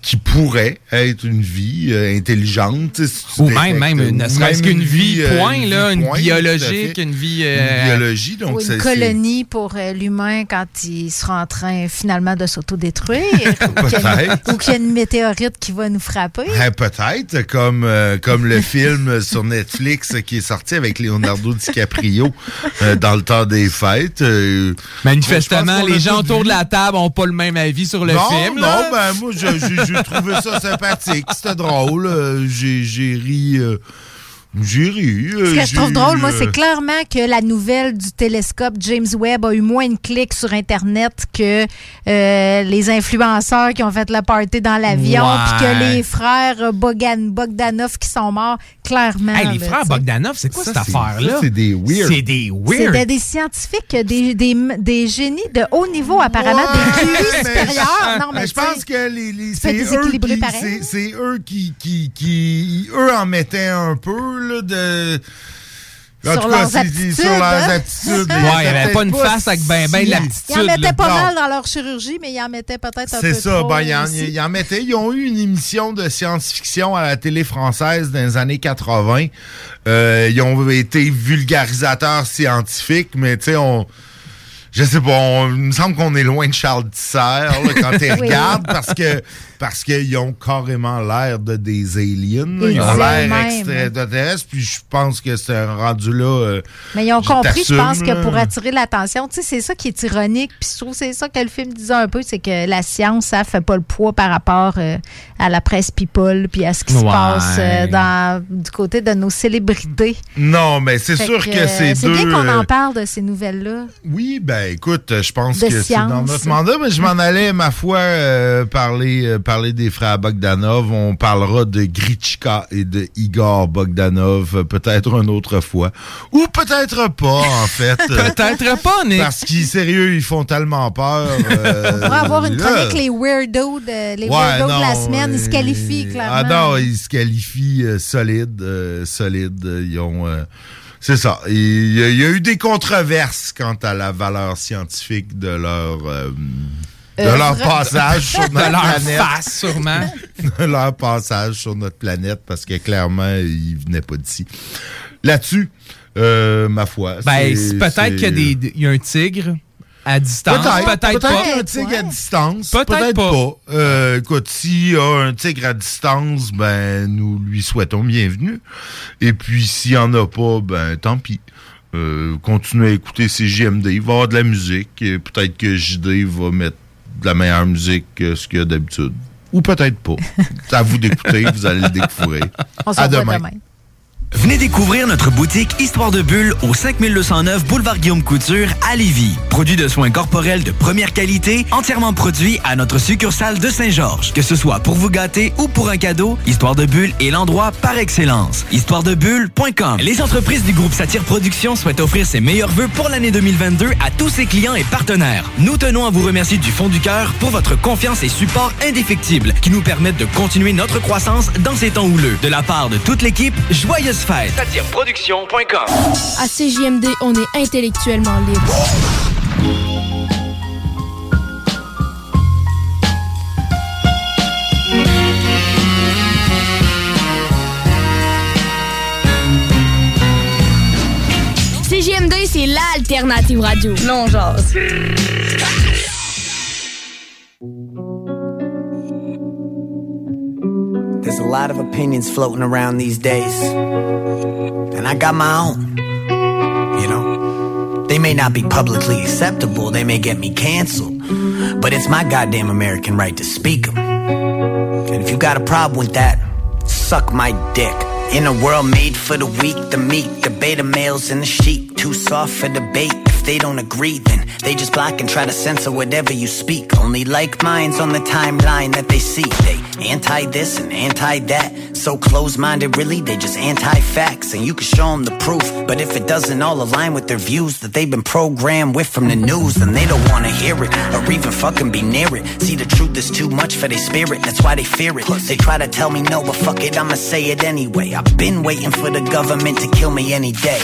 qui pourrait être une vie euh, intelligente. si Ou même, même, ou ne serait-ce qu'une vie, euh, point, là, une vie point, biologique, une vie, euh, Une biologie, donc Ou une colonie pour euh, l'humain quand il sera en train finalement de s'autodétruire. ou qu'il y a une- Peut-être. ou qu'il y a une météorite qui va nous frapper. Ben, peut-être, comme, euh, comme le film sur Netflix qui est sorti avec Leonardo DiCaprio euh, dans le temps des fêtes. euh, Manifestement, les gens autour vu. de la table n'ont pas le même avis sur le non, film. Non, là. ben moi, je- je- j'ai trouvé ça sympathique. C'était drôle. euh, J'ai j'ai ri. Euh, J'ai ri. euh, Ce que je trouve drôle, moi, euh, c'est clairement que la nouvelle du télescope James Webb a eu moins de clics sur Internet que euh, les influenceurs qui ont fait le party dans l'avion, puis que les frères Bogan, Bogdanov qui sont morts, clairement. Hey, les là, frères. Bogdanov, c'est quoi Ça, cette affaire-là? c'est des weird. C'est des weird. C'était des scientifiques, des, des, des génies de haut niveau, apparemment, des QI supérieurs. Non, mais je pense que les, les- c'est eux, qui, pareil. c'est- c'est eux qui, qui, qui, eux en mettaient un peu là, de. En Sur tout cas, leurs aptitudes, Sur leurs hein? aptitudes. Ouais, il y avait pas une face avec ben ben de Ils en l'aptitude. mettaient pas Non. mal dans leur chirurgie, mais ils en mettaient peut-être un peu C'est ça, trop ben, ils en, aussi. ils en mettaient. Ils ont eu une émission de science-fiction à la télé française dans les années 80. Euh, ils ont été vulgarisateurs scientifiques, mais tu sais, on. Je sais pas, on- il me semble qu'on est loin de Charles Tisser là, quand tu Oui. regardes parce que parce qu'ils ont carrément l'air de des aliens. là. Ils ont l'air extraterrestres, puis je pense que c'est un rendu là. euh, Mais ils ont compris, je pense, que pour attirer l'attention, tu sais, c'est ça qui est ironique. Puis je trouve que c'est ça que le film disait un peu, c'est que la science, ça fait pas le poids par rapport euh, à la presse people, puis à ce qui se passe euh, dans, du côté de nos célébrités. Non, mais c'est sûr que, c'est C'est deux. bien qu'on en parle de ces nouvelles-là. Oui, ben écoute, je pense De que c'est dans notre mandat, mais je m'en allais, ma foi, euh, parler, euh, parler des frères Bogdanov. On parlera de Gritchka et de Igor Bogdanov peut-être une autre fois. Ou peut-être pas, en fait. Peut-être pas, Nick. Parce qu'ils, sérieux, ils font tellement peur. euh, On pourrait avoir une là. chronique, les weirdos de, les Ouais, weirdos de la semaine. Ils se qualifient, clairement. Ah non, ils se qualifient euh, solides, euh, solides. Euh, Ils ont... euh, c'est ça. Il y, a, il y a eu des controverses quant à la valeur scientifique de leur... euh, de Euh, leur passage sur De notre leur planète. face, sûrement. de leur passage sur notre planète, parce que clairement, ils venaient pas d'ici. Là-dessus, euh, ma foi. Ben, peut-être qu'il y a un tigre à distance. Peut-être, Peut-être peut-être pas. qu'il y a un tigre à distance. Peut-être Peut-être pas. pas. Euh, écoute, s'il y a un tigre à distance, ben, nous lui souhaitons bienvenue. Et puis, s'il y en a pas, ben, tant pis. Euh, continuez à écouter CJMD. Il va y avoir de la musique. Peut-être que JD va mettre de la meilleure musique que ce qu'il y a d'habitude. Ou peut-être pas. C'est à vous d'écouter. vous allez le découvrir. On se à demain. Venez découvrir notre boutique Histoire de Bulle au 5209 Boulevard Guillaume Couture à Lévis. Produit de soins corporels de première qualité, entièrement produit à notre succursale de Saint-Georges. Que ce soit pour vous gâter ou pour un cadeau, Histoire de Bulle est l'endroit par excellence. Histoiredebulle.com Les entreprises du groupe Satire Productions souhaitent offrir ses meilleurs vœux pour l'année 2022 à tous ses clients et partenaires. Nous tenons à vous remercier du fond du cœur pour votre confiance et support indéfectible qui nous permettent de continuer notre croissance dans ces temps houleux. De la part de toute l'équipe, joyeuses fêtes. Satireproduction.com À CJMD, on est intellectuellement libre. CJMD, c'est l'alternative radio. Non, genre. There's a lot of opinions floating around these days. And I got my own. You know? They may not be publicly acceptable, they may get me canceled. But it's my goddamn American right to speak 'em. And if you got a problem with that, suck my dick. In a world made for the weak, the meek, the beta males and the sheep, too soft for debate. If they don't agree, then they just block and try to censor whatever you speak. Only like minds on the timeline that they see. They anti this and anti that. So close minded, really, they just anti facts. And you can show them the proof. But if it doesn't all align with their views that they've been programmed with from the news, then they don't wanna hear it or even fucking be near it. See, the truth is too much for their spirit, that's why they fear it. They try to tell me no, but fuck it, I'ma say it anyway. I've been waiting for the government to kill me any day.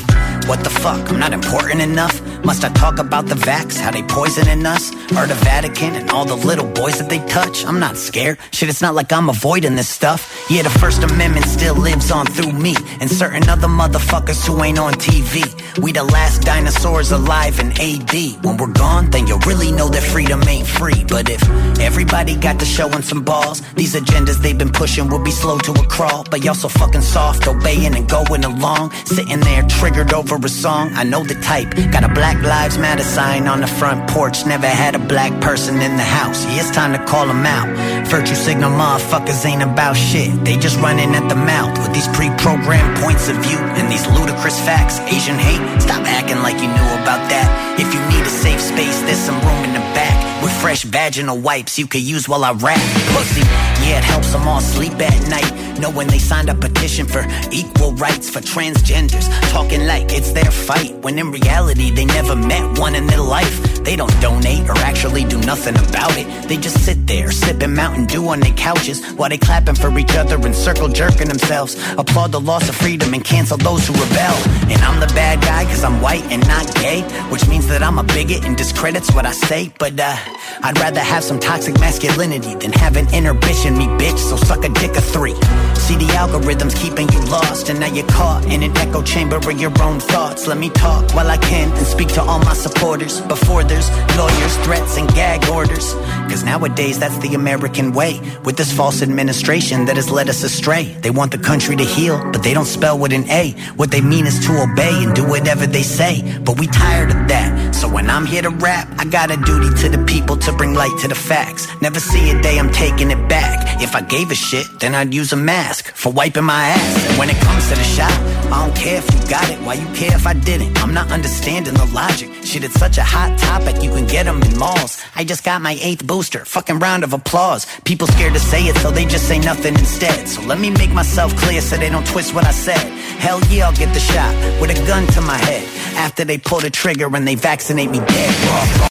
What the fuck? I'm not important enough? Must I talk about the vax, how they poisoning us? Or the Vatican and all the little boys that they touch? I'm not scared. Shit, it's not like I'm avoiding this stuff. Yeah, the First Amendment still lives on through me and certain other motherfuckers who ain't on TV. We the last dinosaurs alive in AD. When we're gone, then you'll really know that freedom ain't free. But if everybody got to showing some balls, these agendas they've been pushing will be slow to a crawl. But y'all so fucking soft, obeying and going along. Sitting there triggered over a song. I know the type. Got a Black Lives Matter sign on the front porch. Never had a black person in the house. Yeah, it's time to call them out. Virtue signal motherfuckers ain't about shit. They just running at the mouth with these pre-programmed points of view and these ludicrous facts. Asian hate, stop acting like you knew about that. If you need a safe space, there's some room in the back. With fresh vaginal wipes you could use while I rap. Pussy, yeah, it helps them all sleep at night. Knowing they signed a petition for equal rights for transgenders. Talking like it's their fight, when in reality they never met one in their life. They don't donate or actually do nothing about it. They just sit there, sipping Mountain Dew on their couches while they clapping for each other and circle jerking themselves. Applaud the loss of freedom and cancel those who rebel. And I'm the bad guy cause I'm white and not gay, which means that I'm a bigot and discredits what I say. But uh, I'd rather have some toxic masculinity than have an inhibition me, bitch, so suck a dick of three. See the algorithms keeping you lost, and now you're caught in an echo chamber of your own thoughts. Let me talk while I can and speak to all my supporters. Before there's lawyers, threats, and gag orders. Cause nowadays that's the American way. With this false administration that has led us astray. They want the country to heal, but they don't spell with an A. What they mean is to obey and do whatever they say. But we tired of that. So when I'm here to rap, I got a duty to the people to bring light to the facts. Never see a day I'm taking it back. If I gave a shit, then I'd use a mask for wiping my ass. And when it comes to the shot, I don't care if you got it. Why you care if I didn't? I'm not understanding the logic. Shit, it's such a hot topic. You can get them in malls. I just got my eighth booster. Fucking round of applause. People scared to say it, so they just say nothing instead. So let me make myself clear so they don't twist what I said. Hell yeah, I'll get the shot with a gun to my head. After they pull the trigger and they vaccinate me dead.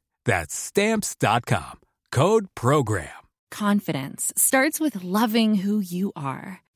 That's stamps.com. Code program. Confidence starts with loving who you are.